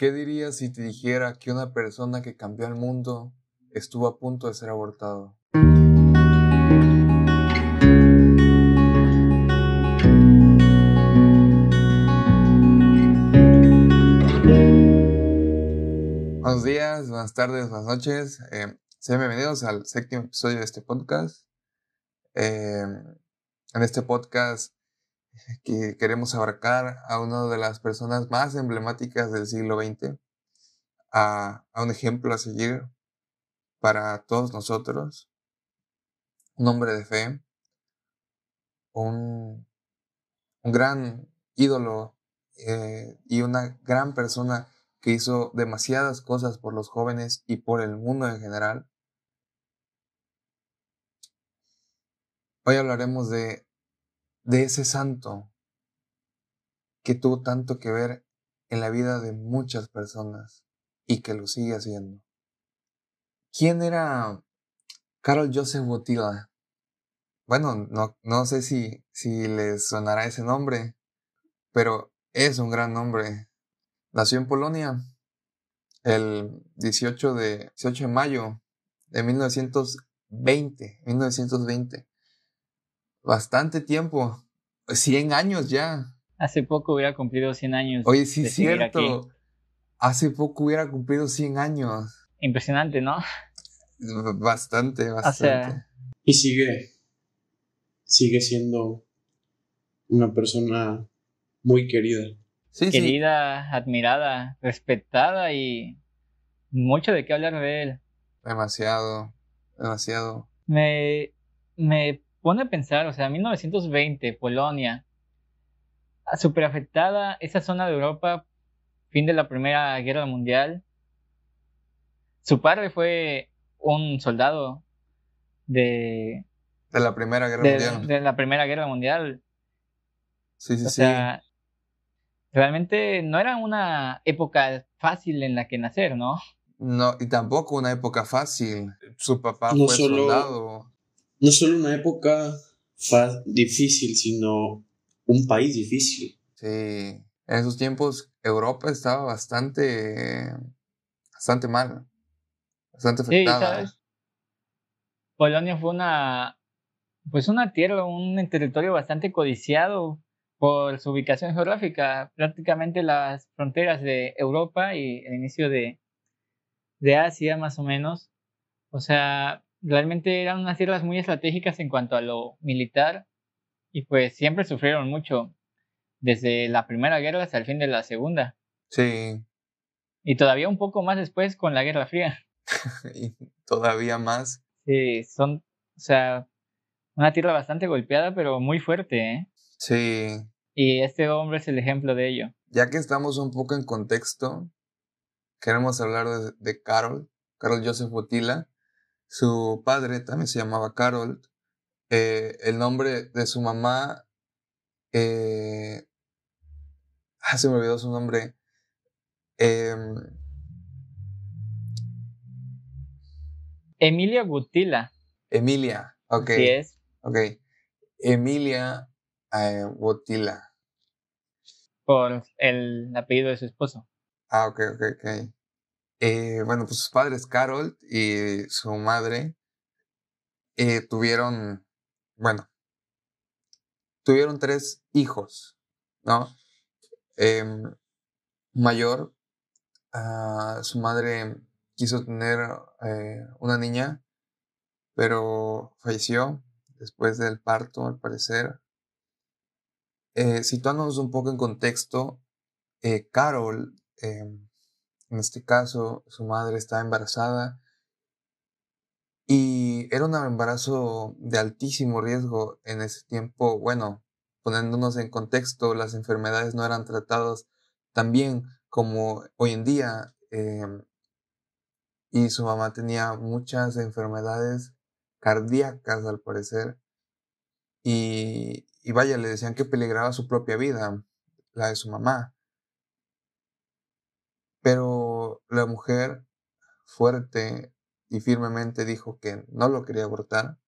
¿Qué dirías si te dijera que una persona que cambió el mundo estuvo a punto de ser abortado? Buenos días, buenas tardes, buenas noches. Eh, sean bienvenidos al séptimo episodio de este podcast. Eh, en este podcast que queremos abarcar a una de las personas más emblemáticas del siglo XX, a, un ejemplo a seguir para todos nosotros, un hombre de fe, un, un gran ídolo eh, y una gran persona que hizo demasiadas cosas por los jóvenes y por el mundo en general. Hoy hablaremos de de ese santo que tuvo tanto que ver en la vida de muchas personas y que lo sigue haciendo. ¿Quién era Carol Joseph Botila? Bueno, no, no sé si, si les sonará ese nombre, pero es un gran nombre. Nació en Polonia el 18 de, 18 de mayo de 1920, 1920 bastante tiempo. 100 años ya. Hace poco hubiera cumplido 100 años. Oye, sí, es cierto. Hace poco hubiera cumplido 100 años. Impresionante, ¿no? Bastante, bastante. Y sigue, sigue siendo una persona muy querida. Sí, querida, admirada, respetada y mucho de qué hablar de él. Demasiado, demasiado. Me, me pone a pensar, o sea, 1920, Polonia, súper afectada esa zona de Europa, fin de la Primera Guerra Mundial. Su padre fue un soldado de... De la Primera Guerra Mundial. De la Primera Guerra Mundial. Sí, sí, o Sea, realmente no era una época fácil en la que nacer, ¿no? No, y tampoco una época fácil. Su papá fue soldado no solo una época difícil, sino un país difícil. Sí, en esos tiempos Europa estaba bastante, bastante mal, bastante afectada. Sí, Polonia fue una, pues una tierra, un territorio bastante codiciado por su ubicación geográfica, prácticamente las fronteras de Europa y el inicio de, de Asia más o menos. O sea, realmente eran unas tierras muy estratégicas en cuanto a lo militar y pues siempre sufrieron mucho desde la primera guerra hasta el fin de la segunda. Sí. Y todavía un poco más después con la Guerra Fría. y todavía más. Sí, son, o sea, una tierra bastante golpeada, pero muy fuerte, ¿eh? Sí. Y este hombre es el ejemplo de ello. Ya que estamos un poco en contexto, queremos hablar de, de Carol, Carol Joseph Botila, su padre también se llamaba Carol. Eh, el nombre de su mamá. Eh, ah, se me olvidó su nombre. Em, Emilia Gutila. Emilia, ok. Sí es. Ok. Emilia eh, Gutila. Por el apellido de su esposo. Ah, ok, ok, ok. Eh, bueno, pues sus padres, Carol y su madre, eh, tuvieron, bueno, tuvieron tres hijos, ¿no? Em, mayor, ah, su madre quiso tener eh, una niña, pero falleció después del parto, al parecer. situándonos un poco en contexto, Carol em, en este caso, su madre estaba embarazada y era un embarazo de altísimo riesgo en ese tiempo. Bueno, poniéndonos en contexto, las enfermedades no eran tratadas tan bien como hoy en día. Em, y su mamá tenía muchas enfermedades cardíacas al parecer. Y, y vaya, le decían que peligraba su propia vida, la de su mamá. Pero la mujer fuerte y firmemente dijo que no lo quería abortar.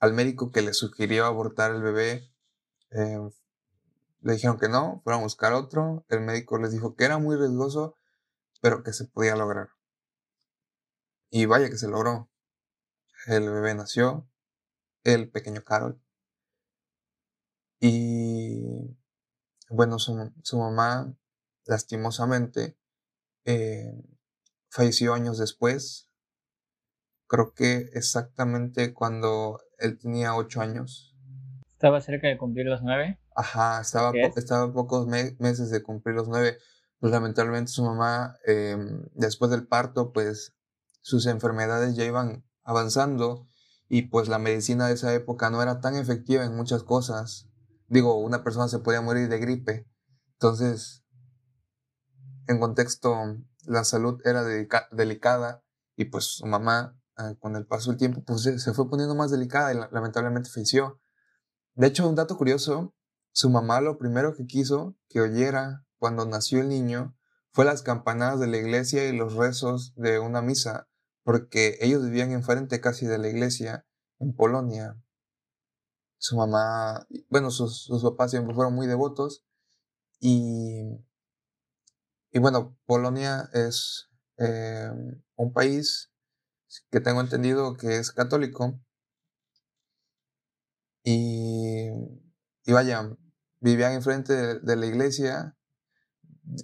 Al médico que le sugirió abortar el bebé, em, le dijeron que no, fueron a buscar otro. El médico les dijo que era muy riesgoso, pero que se podía lograr. Y vaya que se logró. El bebé nació, el pequeño Carol. Y bueno, su, su mamá, lastimosamente, eh, falleció años después. Creo que exactamente cuando él tenía ocho años. Estaba cerca de cumplir los nueve. Ajá, estaba, estaba a pocos meses de cumplir los nueve. Pues lamentablemente su mamá, em, después del parto, pues sus enfermedades ya iban avanzando y pues la medicina de esa época no era tan efectiva en muchas cosas. Digo, una persona se podía morir de gripe. Entonces, en contexto, la salud era delicada y pues su mamá, ah, con el paso del tiempo, pues se fue poniendo más delicada y lamentablemente falleció. De hecho, un dato curioso, su mamá lo primero que quiso que oyera cuando nació el niño fue las campanadas de la iglesia y los rezos de una misa, porque ellos vivían enfrente casi de la iglesia en Polonia. Su mamá, bueno, sus, papás siempre fueron muy devotos y, y bueno, Polonia es eh, un país que tengo entendido que es católico y, y vaya, vivían enfrente de, la iglesia.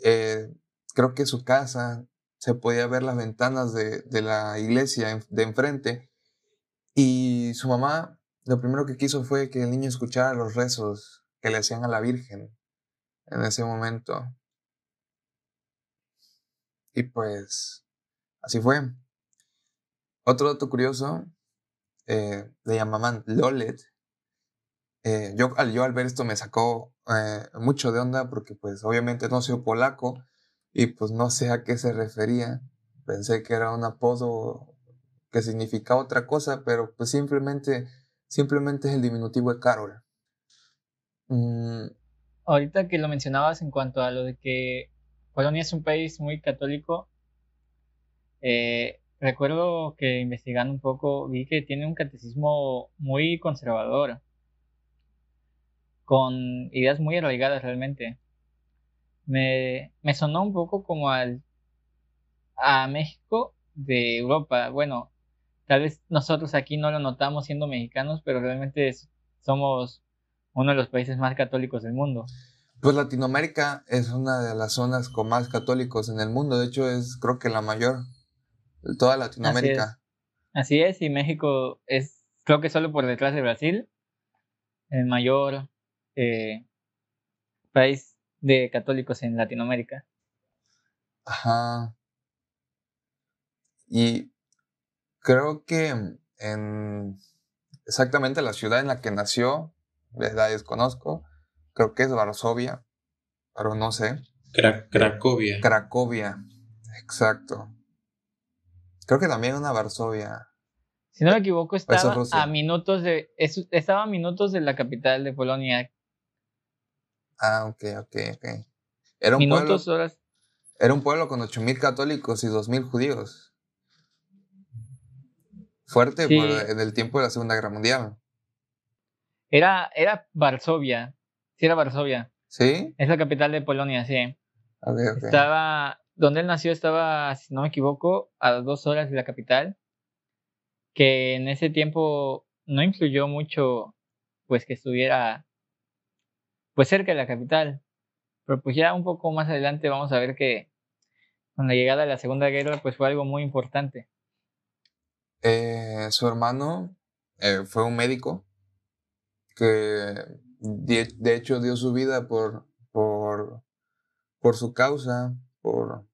Eh, creo que su casa se podía ver las ventanas de, de la iglesia de enfrente. Y su mamá lo primero que quiso fue que el niño escuchara los rezos que le hacían a la Virgen en ese momento. Y pues así fue. Otro dato curioso, eh, le llamaban Lolet, eh, yo, al, yo al ver esto me sacó eh, mucho de onda porque pues obviamente no soy polaco y pues no sé a qué se refería. Pensé que era un apodo que significaba otra cosa, pero pues simplemente, simplemente es el diminutivo de Carol. Mm. Ahorita que lo mencionabas en cuanto a lo de que Polonia es un país muy católico, eh, recuerdo que investigando un poco vi que tiene un catecismo muy conservador con ideas muy arraigadas realmente. Me, me sonó un poco como al, a México de Europa. Bueno, tal vez nosotros aquí no lo notamos siendo mexicanos, pero realmente somos uno de los países más católicos del mundo. Pues Latinoamérica es una de las zonas con más católicos en el mundo. De hecho, es creo que la mayor de toda Latinoamérica. Así es, Así es y México es, creo que solo por detrás de Brasil, el mayor eh, país de católicos en Latinoamérica. Ajá. Y creo que en exactamente la ciudad en la que nació, de edad desconozco, creo que es Varsovia, pero no sé. Cracovia. Cracovia, exacto. Creo que también una Varsovia. Si no me equivoco, estaba a minutos de estaba a minutos de la capital de Polonia, Ah, ok, ok, ok. Era un pueblo, horas. Era un pueblo con 8.000 católicos y 2.000 judíos. Fuerte en el tiempo de la Segunda Guerra Mundial. Era, era Varsovia. Sí, era Varsovia. ¿Sí? Es la capital de Polonia, sí. Estaba, donde él nació estaba, si no me equivoco, a dos horas de la capital. Que en ese tiempo no influyó mucho, pues que estuviera pues cerca de la capital. Pero pues ya un poco más adelante vamos a ver que con la llegada de la Segunda Guerra pues fue algo muy importante. Eh, su hermano eh, fue un médico que de, hecho dio su vida por, por, por su causa, por,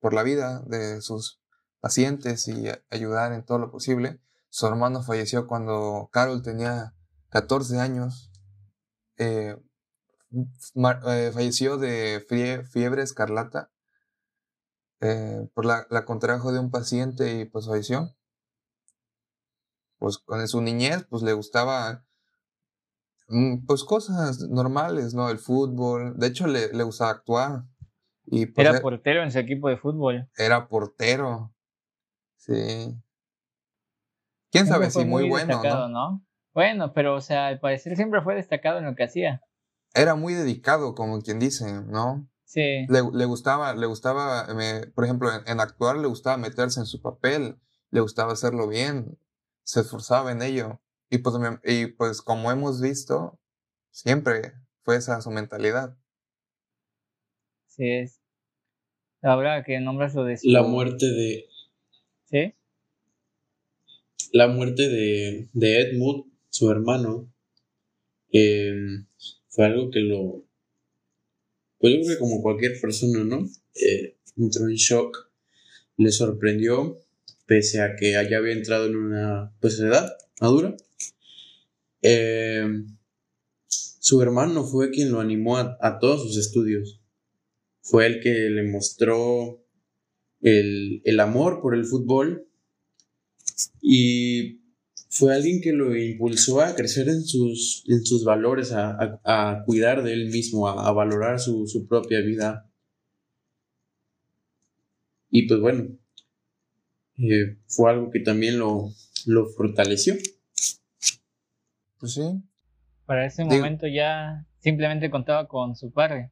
por, la vida de sus pacientes y ayudar en todo lo posible. Su hermano falleció cuando Carol tenía 14 años eh, eh, falleció de fiebre escarlata. Eh, por la, contrajo de un paciente y pues falleció. Pues con su niñez, pues le gustaba pues cosas normales, ¿no? El fútbol. De hecho, le, le gustaba actuar. Y, pues, era portero en su equipo de fútbol. Era portero. Sí. Quién sabe si muy, bueno, ¿no? Bueno, pero o sea, al parecer siempre fue destacado en lo que hacía. Era muy dedicado, como quien dice, ¿no? Sí. Le, le gustaba, le gustaba, me- por ejemplo, en, en actuar le gustaba meterse en su papel, le gustaba hacerlo bien, se esforzaba en ello. Y pues, y pues como hemos visto, siempre fue esa su mentalidad. Sí, es. Ahora que nombras lo de su... La muerte de. Sí, La muerte de, de Edmund, su hermano, eh, fue algo que lo. Pues yo creo que como cualquier persona, ¿no? Eh, entró en shock, le sorprendió, pese a que ya había entrado en una pues, edad madura. Eh, su hermano fue quien lo animó a, todos sus estudios. Fue el que le mostró el, el amor por el fútbol y fue alguien que lo impulsó a crecer en sus, en sus valores, a, a- a cuidar de él mismo, a, a valorar su, su propia vida. Y pues bueno, eh, fue algo que también lo, lo fortaleció. Pues sí. para ese Digo- momento ya simplemente contaba con su padre.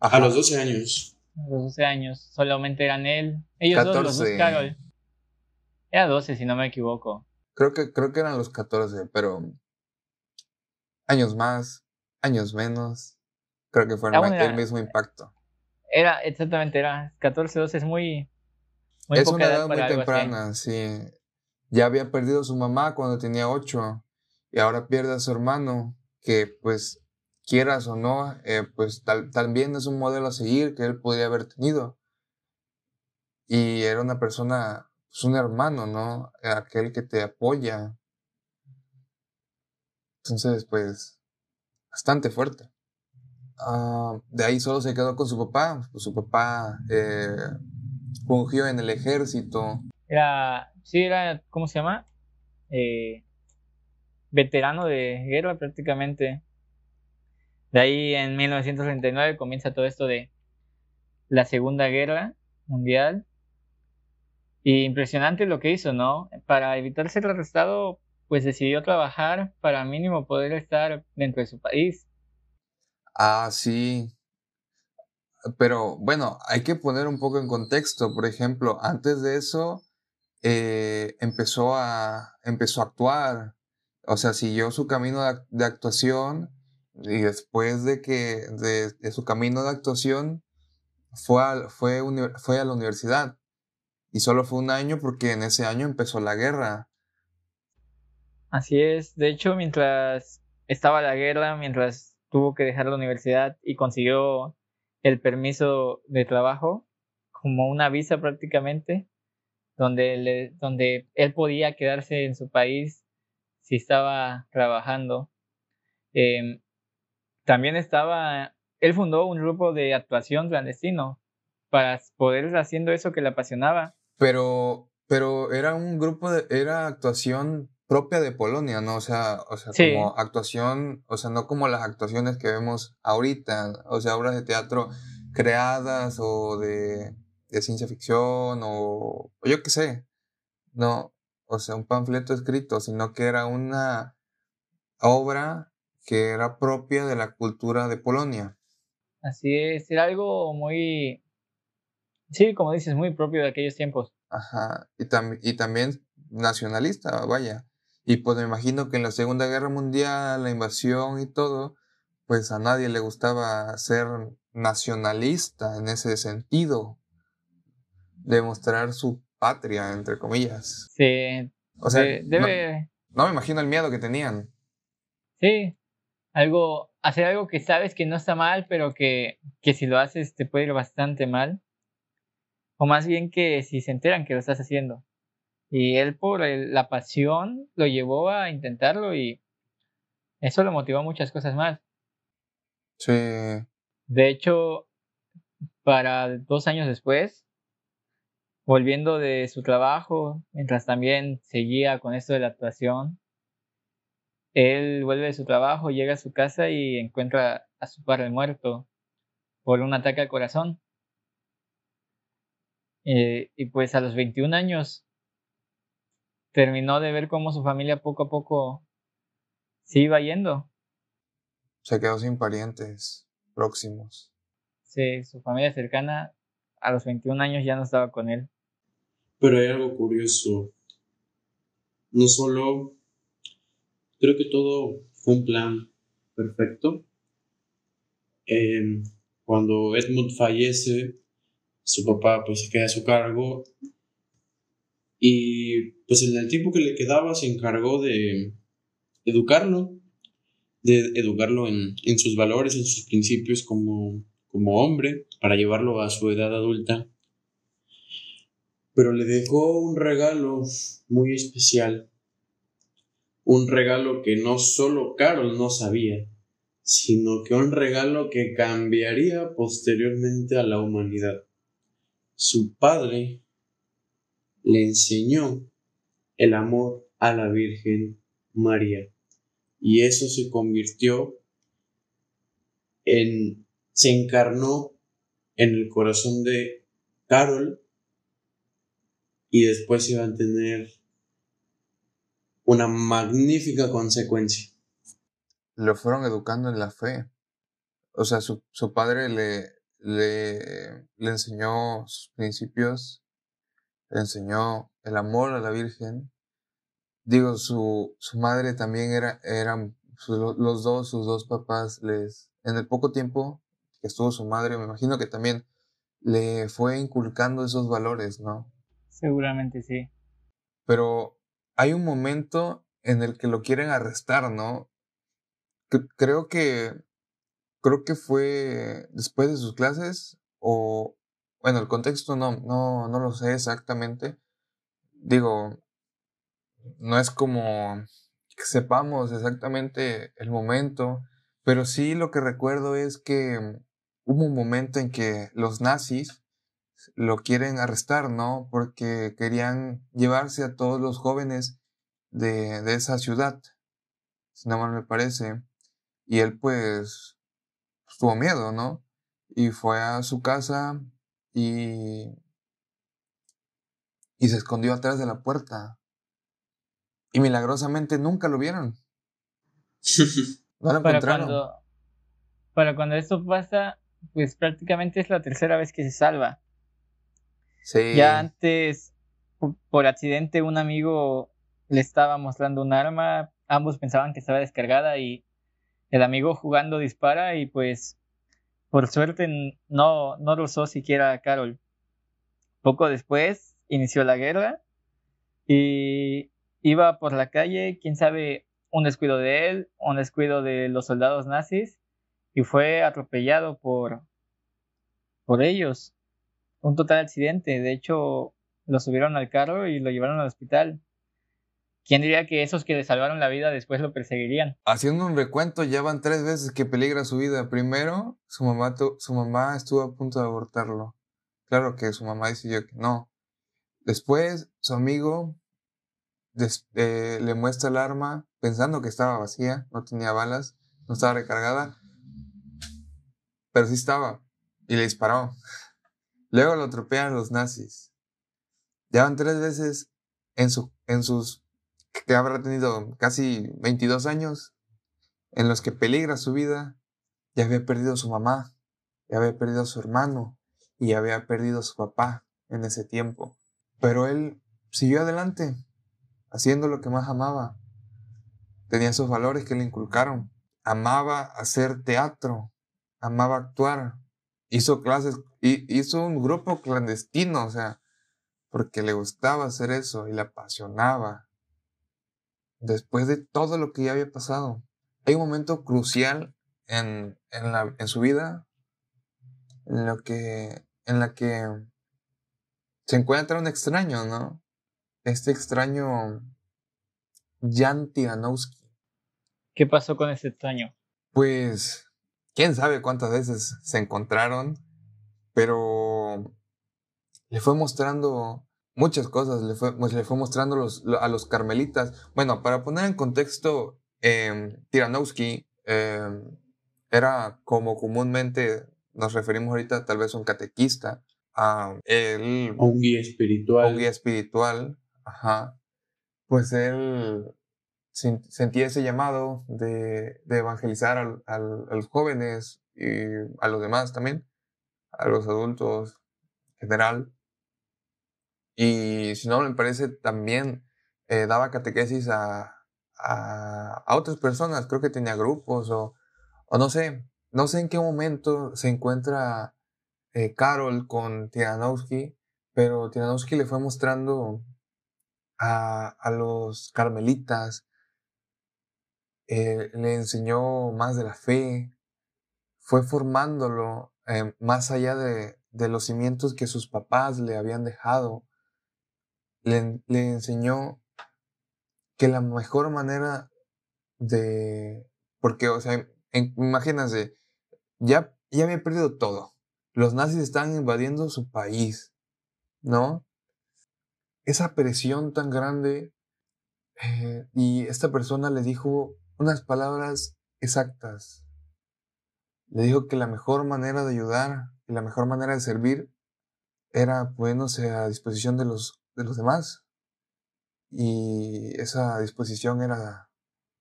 A Ajá. los 12 años. A los 12 años, solamente eran él. Ellos dos, los dos 14. Carol. Era 12, si no me equivoco. Creo que, creo que eran los 14, pero años más, años menos, creo que fue el, Aún ma- era- el mismo impacto. Era, exactamente, era 14, 12, es muy, muy es poca una edad edad muy temprana, sí. Ya había perdido a su mamá cuando tenía 8 y ahora pierde a su hermano, que pues quieras o no, eh, pues tal, también es un modelo a seguir que él podría haber tenido. Y era una persona, pues un hermano, ¿no? Aquel que te apoya. Entonces, pues, bastante fuerte. Ah, de ahí solo se quedó con su papá. Pues su papá eh, en el ejército. Era, sí, era, ¿cómo se llama? Eh, veterano de guerra prácticamente. De ahí en 1939 comienza todo esto de la Segunda Guerra Mundial. Y impresionante lo que hizo, ¿no? Para evitar ser arrestado, pues decidió trabajar para mínimo poder estar dentro de su país. Ah, sí. Pero bueno, hay que poner un poco en contexto. Por ejemplo, antes de eso, eh, empezó a, empezó a actuar. O sea, siguió su camino de, ac- de actuación y después de que, de, su camino de actuación, fue a, fue, fue a la universidad. Y solo fue un año porque en ese año empezó la guerra. Así es. De hecho, mientras estaba la guerra, mientras tuvo que dejar la universidad y consiguió el permiso de trabajo, como una visa prácticamente, donde, donde él podía quedarse en su país si estaba trabajando. Em, también estaba, él fundó un grupo de actuación clandestino para poder ir haciendo eso que le apasionaba. Pero, pero era un grupo de, era actuación propia de Polonia, ¿no? O sea, o sea, Sí. como actuación, o sea, no como las actuaciones que vemos ahorita, o sea, obras de teatro creadas o de, de ciencia ficción o, o yo qué sé, no, o sea, un panfleto escrito, sino que era una obra que era propia de la cultura de Polonia. Así es, era algo muy, sí, como dices, muy propio de aquellos tiempos. Ajá, y, tam- y también nacionalista, vaya. Y pues me imagino que en la Segunda Guerra Mundial, la invasión y todo, pues a nadie le gustaba ser nacionalista en ese sentido, demostrar su patria, entre comillas. Sí, O sea, de- no- debe, no, me imagino el miedo que tenían. sí, algo, hacer algo que sabes que no está mal, pero que, que si lo haces te puede ir bastante mal. O más bien que si se enteran que lo estás haciendo. Y él por el- la pasión lo llevó a intentarlo y eso lo motivó a muchas cosas más. Sí, De hecho, para dos años después, volviendo de su trabajo, mientras también seguía con esto de la actuación, él vuelve de su trabajo, llega a su casa y encuentra a su padre muerto por un ataque al corazón. Eh, y pues a los 21 años terminó de ver cómo su familia poco a poco se iba yendo. se quedó sin parientes próximos. Sí, su familia cercana, a los 21 años ya no estaba con él. Pero hay algo curioso. No solo creo que todo fue un plan perfecto. Em, cuando Edmund fallece, su papá pues se queda a su cargo y pues en el tiempo que le quedaba se encargó de educarlo, de educarlo en, en sus valores, en sus principios como, como hombre, para llevarlo a su edad adulta. Pero le dejó un regalo muy especial, un regalo que no solo Carol no sabía, sino que un regalo que cambiaría posteriormente a la humanidad. Su padre le enseñó el amor a la Virgen María y eso se convirtió en, se encarnó en el corazón de Carol y después iba a tener una magnífica consecuencia. Lo fueron educando en la fe. O sea, su, su padre le, le, le enseñó sus principios, le enseñó el amor a la Virgen. Digo, su, su madre también era, eran los dos, sus dos papás, les, en el poco tiempo que estuvo su madre, me imagino que también le fue inculcando esos valores, ¿no? Seguramente sí. Pero hay un momento en el que lo quieren arrestar, ¿no? creo que creo que fue después de sus clases o, bueno, el contexto no, no, no lo sé exactamente. Digo, no es como que sepamos exactamente el momento, pero sí lo que recuerdo es que hubo un momento en que los nazis lo quieren arrestar, ¿no? Porque querían llevarse a todos los jóvenes de, de esa ciudad, si no mal me parece. Y él pues tuvo miedo, ¿no? Y fue a su casa y, y se escondió atrás de la puerta. Y milagrosamente nunca lo vieron. No lo para cuando, para cuando esto pasa, pues prácticamente es la tercera vez que se salva. Ya antes, por accidente, un amigo le estaba mostrando un arma. Ambos pensaban que estaba descargada y el amigo jugando dispara y pues por suerte no, no lo usó siquiera a Carol. Poco después inició la guerra y iba por la calle, quién sabe, un descuido de él, un descuido de los soldados nazis y fue atropellado por, por ellos. Un total accidente. De hecho, lo subieron al carro y lo llevaron al hospital. ¿Quién diría que esos que le salvaron la vida después lo perseguirían? Haciendo un recuento, ya van tres veces que peligra su vida. Primero, su mamá, su mamá estuvo a punto de abortarlo. Claro que su mamá decidió que no. Después, su amigo eh, le muestra el arma pensando que estaba vacía, no tenía balas, no estaba recargada, pero sí estaba y le disparó. Luego lo atropellan los nazis. Ya van tres veces en, su, en sus que habrá tenido casi 22 años, en los que peligra su vida, ya había perdido a su mamá, ya había perdido a su hermano y ya había perdido a su papá en ese tiempo. Pero él siguió adelante, haciendo lo que más amaba. Tenía esos valores que le inculcaron. Amaba hacer teatro, amaba actuar, hizo clases, hizo un grupo clandestino, o sea, porque le gustaba hacer eso y le apasionaba después de todo lo que ya había pasado. Hay un momento crucial en, en, la, en su vida en, lo que, en la que se encuentra un extraño, ¿no? Este extraño Jan Tiranowski. ¿Qué pasó con ese extraño? Pues, quién sabe cuántas veces se encontraron, pero le fue mostrando muchas cosas, le fue, pues, le fue mostrando los, a los carmelitas. Bueno, para poner en contexto, eh, Tiranowski em, era como comúnmente nos referimos ahorita, tal vez un catequista, a él, un guía espiritual. Un guía espiritual, ajá. Pues él sentía ese llamado de, evangelizar a los jóvenes y a los demás también a los adultos en general. Y si no, me parece también eh, daba catequesis a, a, otras personas, creo que tenía grupos o, o, no sé, no sé en qué momento se encuentra eh, Carol con Tiranowski, pero Tiranowski le fue mostrando a, a los carmelitas, eh, le enseñó más de la fe, fue formándolo eh, más allá de, de, los cimientos que sus papás le habían dejado. Le, enseñó que la mejor manera de... Porque, o sea, imagínense, ya, ya había perdido todo. Los nazis están invadiendo su país, ¿no? Esa presión tan grande eh, y esta persona le dijo unas palabras exactas. Le dijo que la mejor manera de ayudar y la mejor manera de servir era poniéndose a disposición de los, de los demás. Y esa disposición era,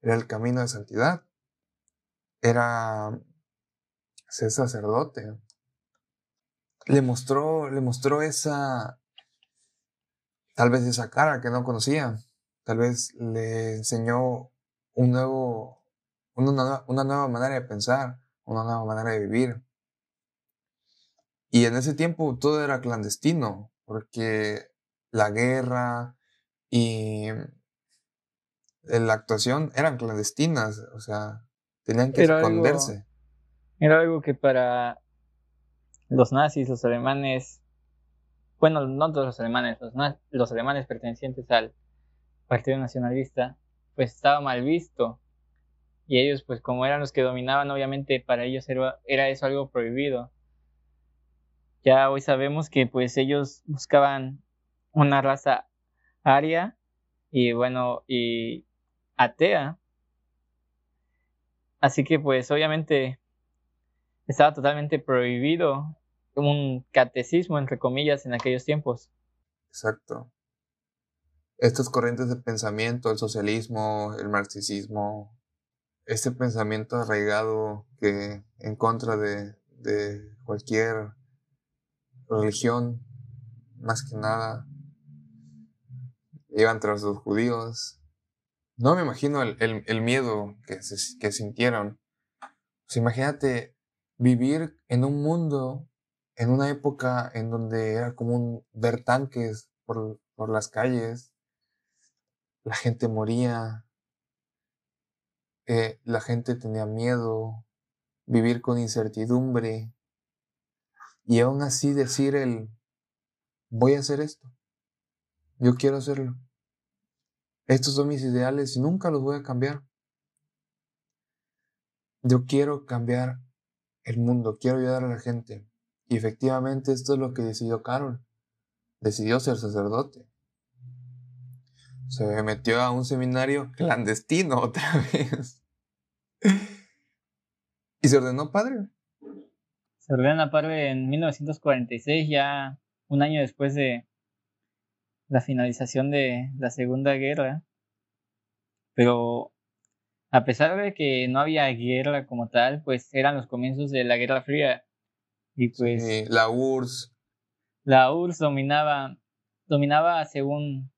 era el camino de santidad. Era ser sacerdote. Le mostró, le mostró esa, tal vez esa cara que no conocía. Tal vez le enseñó un nuevo, una, una nueva manera de pensar, una nueva manera de vivir. Y en ese tiempo todo era clandestino, porque la guerra, y la actuación eran clandestinas, o sea, tenían que esconderse. era algo que para los nazis, los alemanes, bueno, no todos los alemanes, los, los alemanes pertenecientes al Partido Nacionalista, pues estaba mal visto. Y ellos, pues como eran los que dominaban, obviamente para ellos era, eso algo prohibido. Ya hoy sabemos que pues ellos buscaban una raza aria y bueno, y atea. Así que pues obviamente estaba totalmente prohibido un catecismo, entre comillas, en aquellos tiempos. Exacto. Estas corrientes de pensamiento, el socialismo, el marxismo, este pensamiento arraigado que en contra de, de cualquier religión, más que nada, iban tras los judíos. No me imagino el, el, miedo que, que sintieron. Pues imagínate vivir en un mundo, en una época en donde era común ver tanques por, por las calles, la gente moría, eh, la gente tenía miedo, vivir con incertidumbre, y aún así decir el, voy a hacer esto, yo quiero hacerlo. Estos son mis ideales y nunca los voy a cambiar. Yo quiero cambiar el mundo, quiero ayudar a la gente. Y efectivamente esto es lo que decidió Carol. Decidió ser sacerdote. Se metió a un seminario clandestino otra vez. y se ordenó padre. Se ordena padre en 1946, ya un año después de la finalización de la Segunda Guerra, pero a pesar de que no había guerra como tal, pues eran los comienzos de la Guerra Fría y pues la URSS la URSS dominaba dominaba según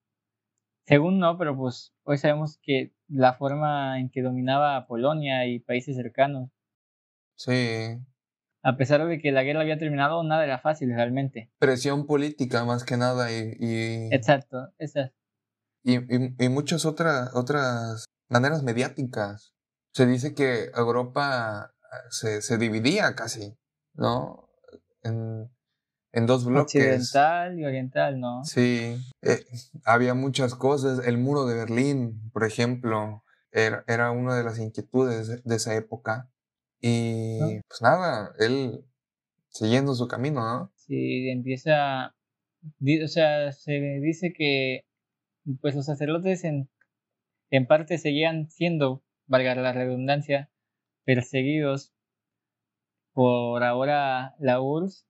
según no, pero pues hoy sabemos que la forma en que dominaba Polonia y países cercanos. Sí a pesar de que la guerra había terminado, nada era fácil realmente. Presión política más que nada y... y exacto, exacto. Y, y, muchas otras, otras maneras mediáticas. Se dice que Europa se, se dividía casi, ¿no? En, en dos bloques. Occidental y oriental, ¿no? Sí, eh, había muchas cosas. El muro de Berlín, por ejemplo, era, era una de las inquietudes de esa época. Y pues nada, él siguiendo su camino, ¿no? Sí, empieza, o sea, se dice que pues los sacerdotes en, en parte seguían siendo, valga la redundancia, perseguidos por ahora la URSS,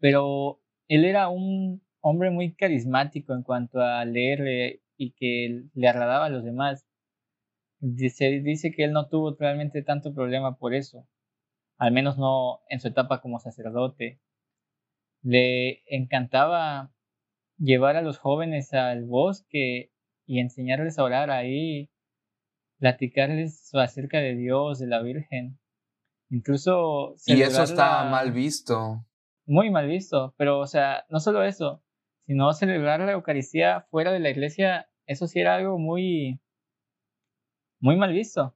pero él era un hombre muy carismático en cuanto a leer y que le agradaba a los demás. Dice, dice que él no tuvo realmente tanto problema por eso. al menos no en su etapa como sacerdote. Le encantaba llevar a los jóvenes al bosque y enseñarles a orar ahí, platicarles acerca de Dios, de la Virgen. Incluso... Y eso está mal visto. Muy mal visto, pero o sea, no solo eso, sino celebrar la Eucaristía fuera de la iglesia, eso sí era algo muy, muy mal visto.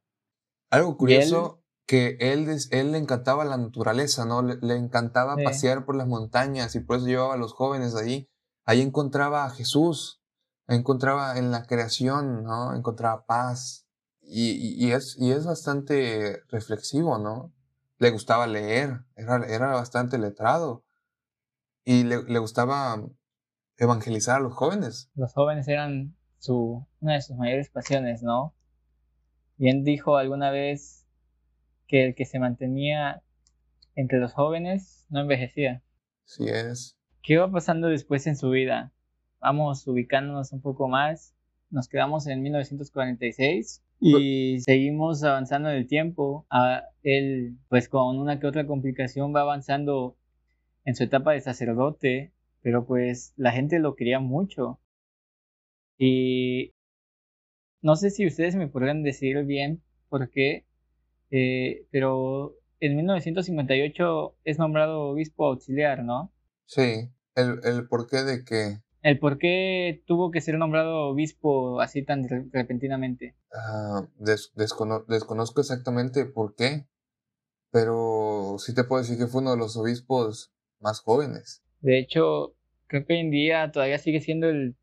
Algo curioso, que él, él le encantaba la naturaleza, ¿no? Le, encantaba pasear por las montañas y por eso llevaba a los jóvenes ahí. Ahí encontraba a Jesús, encontraba en la creación, ¿no? Encontraba paz. Y, y, es, y es bastante reflexivo, ¿no? Le gustaba leer, era, era bastante letrado. Y le, le gustaba evangelizar a los jóvenes. Los jóvenes eran su, una de sus mayores pasiones, ¿no? Bien dijo alguna vez que el que se mantenía entre los jóvenes no envejecía. Sí es. ¿Qué va pasando después en su vida? Vamos ubicándonos un poco más. Nos quedamos en 1946 y seguimos avanzando en el tiempo. Ah, él, pues con una que otra complicación, va avanzando en su etapa de sacerdote, pero pues la gente lo quería mucho. Y no sé si ustedes me podrían decir bien por qué, eh, pero en 1958 es nombrado obispo auxiliar, ¿no? Sí, el, el porqué de que... El por qué tuvo que ser nombrado obispo así tan repentinamente. Ah, desconozco exactamente por qué, pero sí te puedo decir que fue uno de los obispos más jóvenes. De hecho, creo que hoy en día todavía sigue siendo el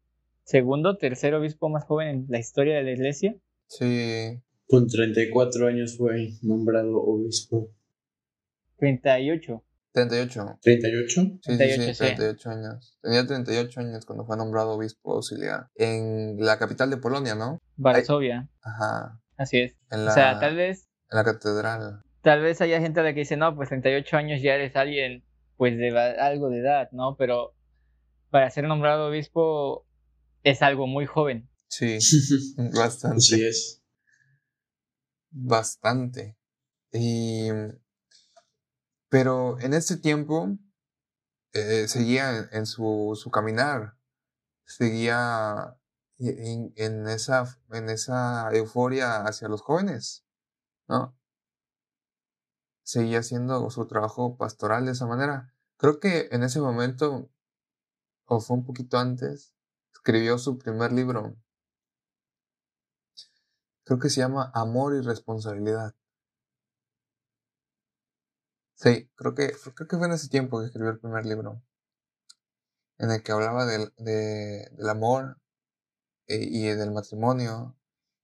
segundo, tercer obispo más joven en la historia de la iglesia. Sí. Con 34 años fue nombrado obispo. 38. 38. ¿38? Sí, sí, sí, 38 años. Tenía 38 años cuando fue nombrado obispo auxiliar. En la capital de Polonia, ¿no? Varsovia. Ajá. Así es. o sea, tal vez. En la catedral. Tal vez haya gente a la que dice, no, pues 38 años ya eres alguien, pues de algo de edad, ¿no? Pero para ser nombrado obispo es algo muy joven. Sí, bastante. Sí es. Bastante. Y, pero en ese tiempo eh, seguía en, su, su, caminar, seguía en, en, esa, en esa euforia hacia los jóvenes, ¿no? Seguía haciendo su trabajo pastoral de esa manera. Creo que en ese momento o fue un poquito antes, escribió su primer libro. Creo que se llama Amor y Responsabilidad. Sí, creo que, creo que fue en ese tiempo que escribió el primer libro, en el que hablaba del, del amor y del matrimonio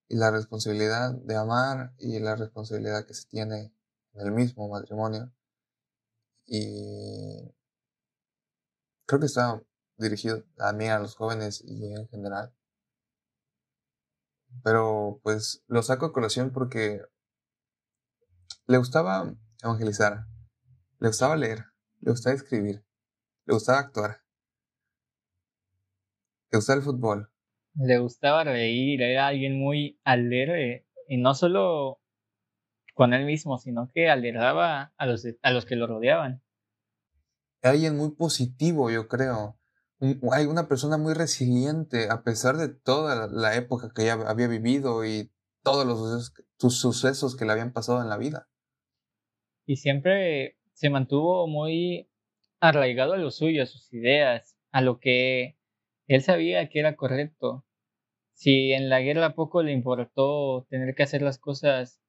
y la responsabilidad de amar y la responsabilidad que se tiene en el mismo matrimonio. Y creo que estaba dirigido a mí, a los jóvenes y en general. Pero pues lo saco a colación porque le gustaba evangelizar, le gustaba leer, le gustaba escribir, le gustaba actuar, le gustaba el fútbol. Le gustaba reír, era alguien muy alegre y no solo con él mismo, sino que alegraba a los, a los que lo rodeaban. Alguien muy positivo, yo creo hay una persona muy resiliente a pesar de toda la época que ella había vivido y todos los sucesos, que le habían pasado en la vida. Y siempre se mantuvo muy arraigado a lo suyo, a sus ideas, a lo que él sabía que era correcto. Si en la guerra poco le importó tener que hacer las cosas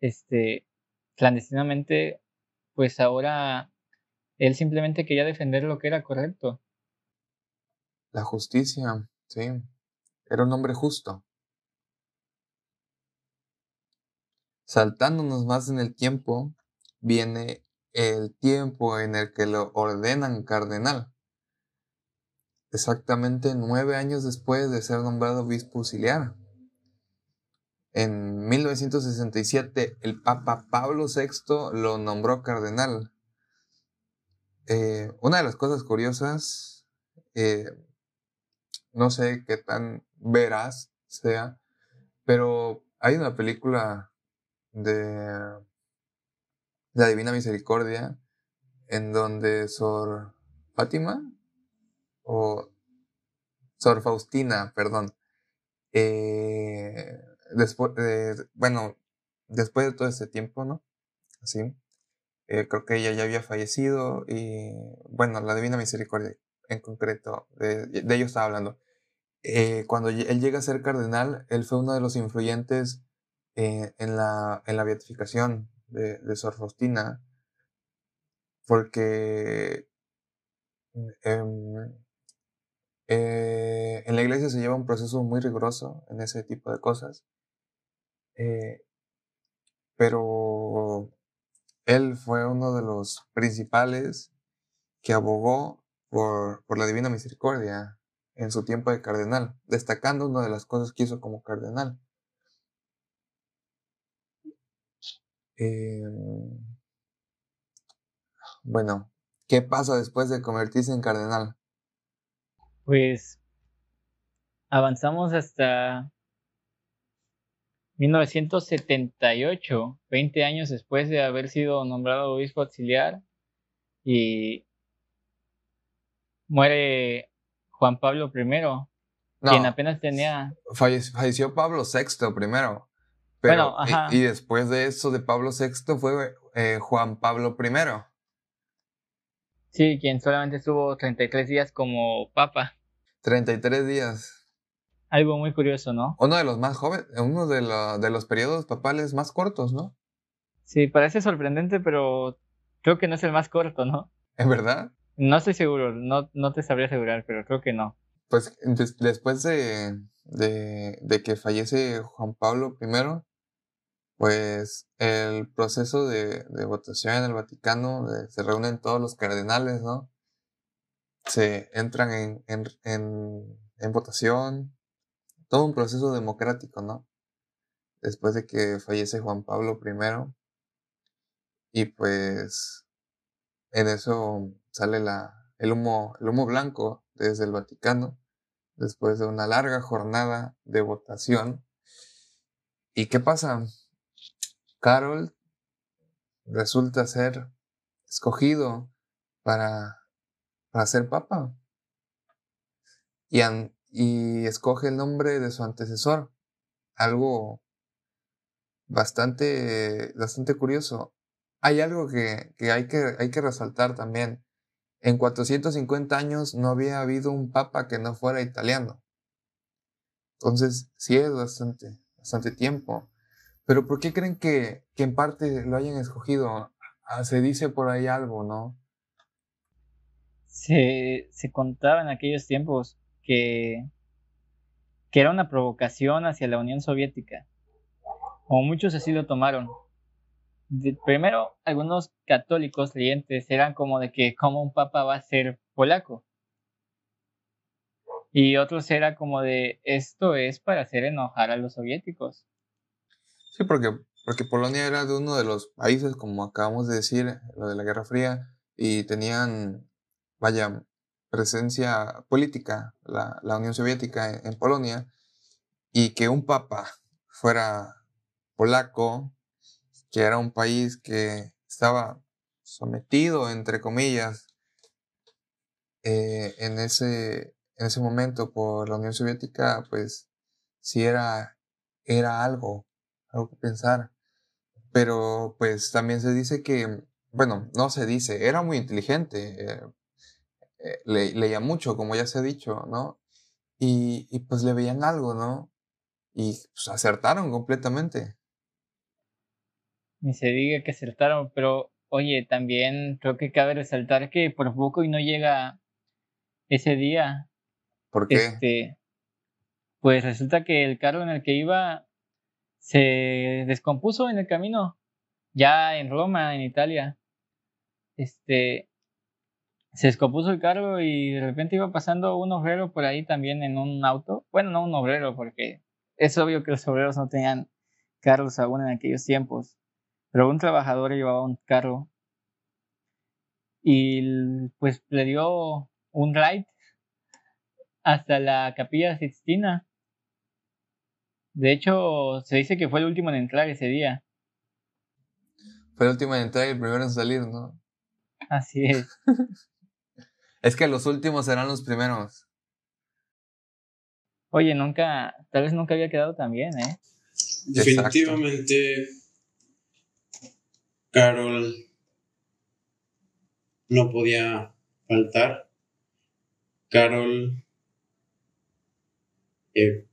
este, clandestinamente, pues ahora él simplemente quería defender lo que era correcto. La justicia, sí. Era un hombre justo. Saltándonos más en el tiempo, viene el tiempo en el que lo ordenan cardenal. Exactamente nueve años después de ser nombrado obispo auxiliar. En 1967, el Papa Pablo VI lo nombró cardenal. Eh, una de las cosas curiosas eh, no sé qué tan veraz sea, pero hay una película de, la Divina Misericordia, en donde Sor Fátima o Sor Faustina, perdón, eh, después, bueno, después de todo este tiempo, ¿no? Así, eh, creo que ella ya había fallecido y, bueno, la Divina Misericordia en concreto, de, de ello estaba hablando. Eh, cuando él llega a ser cardenal, él fue uno de los influyentes en, la, en la beatificación de, Sor Faustina, porque em, eh, en la iglesia se lleva un proceso muy riguroso en ese tipo de cosas. Eh, pero él fue uno de los principales que abogó por, por la Divina Misericordia en su tiempo de cardenal, destacando una de las cosas que hizo como cardenal. Em, bueno, ¿qué pasa después de convertirse en cardenal? Pues avanzamos hasta 1978, 20 años después de haber sido nombrado obispo auxiliar y muere Juan Pablo I, quien apenas tenía... Falleció, Pablo VI primero. Pero, bueno, ajá. Y, después de eso de Pablo VI fue eh, Juan Pablo I. Sí, quien solamente estuvo 33 días como papa. 33 días. Algo muy curioso, ¿no? Uno de los más jóvenes, uno de, de los periodos papales más cortos, ¿no? Sí, parece sorprendente, pero creo que no es el más corto, ¿no? ¿En verdad? No estoy seguro, no, no te sabría asegurar, pero creo que no. Pues después de, de, de, que fallece Juan Pablo I, pues el proceso de, de votación en el Vaticano, se reúnen todos los cardenales, ¿no? Se entran en, en, en, en votación, todo un proceso democrático, ¿no? Después de que fallece Juan Pablo I. Y pues en eso sale la, el, humo, el humo blanco desde el Vaticano, después de una larga jornada de votación. ¿Y qué pasa? Carol resulta ser escogido para, para ser papa. Y, y escoge el nombre de su antecesor. Algo bastante, bastante curioso. Hay algo que, que, hay que hay que resaltar también. En 450 años no había habido un papa que no fuera italiano. Entonces, sí es bastante, bastante tiempo. Pero ¿por qué creen que, que en parte lo hayan escogido? Ah, se dice por ahí algo, ¿no? Se, se contaba en aquellos tiempos que, que era una provocación hacia la Unión Soviética. O muchos así lo tomaron primero, algunos católicos creyentes eran como de que como un papa va a ser polaco. Y otros era como de esto es para hacer enojar a los soviéticos. Sí, porque, porque Polonia era de uno de los países, como acabamos de decir, lo de la Guerra Fría, y tenían, vaya, presencia política, la, la Unión Soviética en Polonia, y que un papa fuera polaco, que era un país que estaba sometido, entre comillas, eh, en, ese, en ese momento por la Unión Soviética, pues sí era, era algo, algo que pensar. Pero pues también se dice que, bueno, no se dice, era muy inteligente, eh, eh, leía mucho, como ya se ha dicho, ¿no? Y, y pues le veían algo, ¿no? Y pues acertaron completamente ni se diga que acertaron, pero oye, también creo que cabe resaltar que por poco y no llega ese día. ¿Por qué? Este, pues resulta que el carro en el que iba se descompuso en el camino, ya en Roma, en Italia. Este, se descompuso el carro y de repente iba pasando un obrero por ahí también en un auto. Bueno, no un obrero, porque es obvio que los obreros no tenían carros aún en aquellos tiempos. Pero un trabajador llevaba un carro y pues le dio un ride hasta la capilla Sixtina. De hecho, se dice que fue el último en entrar ese día. Fue el último en entrar y el primero en salir, ¿no? Así es. Es que los últimos serán los primeros. Oye, nunca, tal vez nunca había quedado tan bien, ¿eh? Definitivamente, Carol no podía faltar. Carol eh,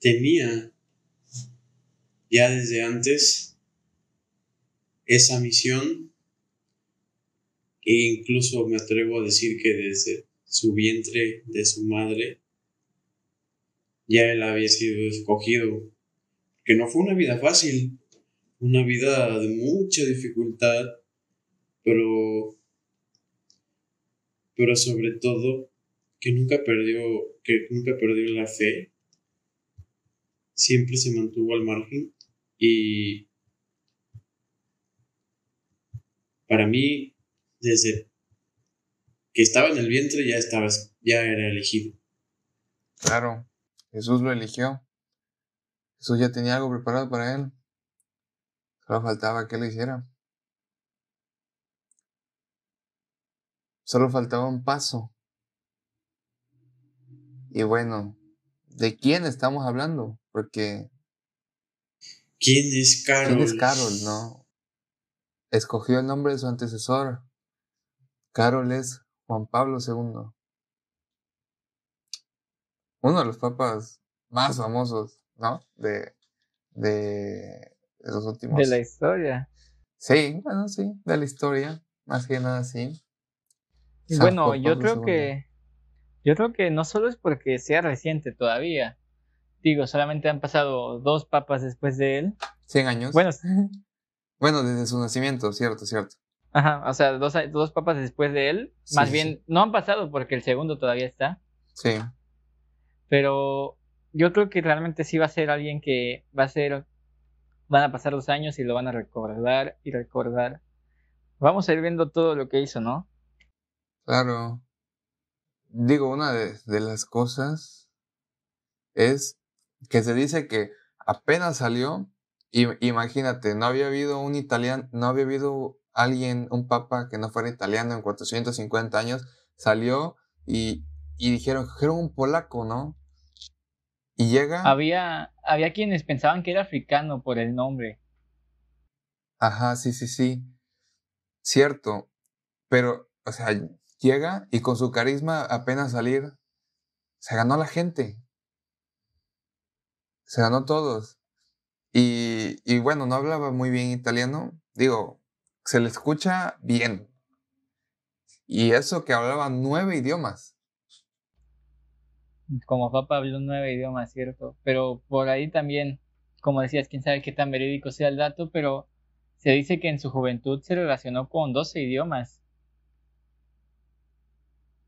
tenía ya desde antes esa misión e incluso me atrevo a decir que desde su vientre de su madre ya él había sido escogido. Que no fue una vida fácil una vida de mucha dificultad pero pero sobre todo que nunca perdió que nunca perdió la fe siempre se mantuvo al margen y para mí, desde que estaba en el vientre ya estaba, ya era elegido. Claro, Jesús lo eligió. Jesús ya tenía algo preparado para él. Solo faltaba que lo hiciera. Solo faltaba un paso. Y bueno, ¿de quién estamos hablando? Porque... ¿Quién es Carol? ¿Quién es Carol? No. Escogió el nombre de su antecesor. Carol es Juan Pablo II. Uno de los papas más famosos, ¿no? De, de, los últimos. De la historia. Sí, bueno, sí, de la historia. Más que nada, sí. bueno, yo creo que. Yo creo que no solo es porque sea reciente todavía, digo, solamente han pasado dos papas después de él. 100 años. Bueno, bueno desde su nacimiento, cierto, cierto. Ajá, o sea, dos, dos papas después de él. Más bien, no han pasado porque el segundo todavía está. Sí. Pero yo creo que realmente sí va a ser alguien que va a ser. Van a pasar dos años y lo van a recordar y recordar. Vamos a ir viendo todo lo que hizo, ¿no? Claro. Digo, una de, de las cosas es que se dice que apenas salió, y, imagínate, no había habido un italiano, no había habido alguien, un papa que no fuera italiano en 450 años, salió y, y dijeron, era un polaco, ¿no? Y llega... Había, había quienes pensaban que era africano por el nombre. Ajá, sí, sí, sí. Cierto. Pero, o sea, llega y con su carisma apenas salir, se ganó a la gente se ganó todos. Y, y bueno, no hablaba muy bien italiano. Digo, se le escucha bien. Y eso que hablaba nueve idiomas. Como papá habló nueve idiomas, ¿cierto? Pero por ahí también, como decías, quién sabe qué tan verídico sea el dato, pero se dice que en su juventud se relacionó con doce idiomas.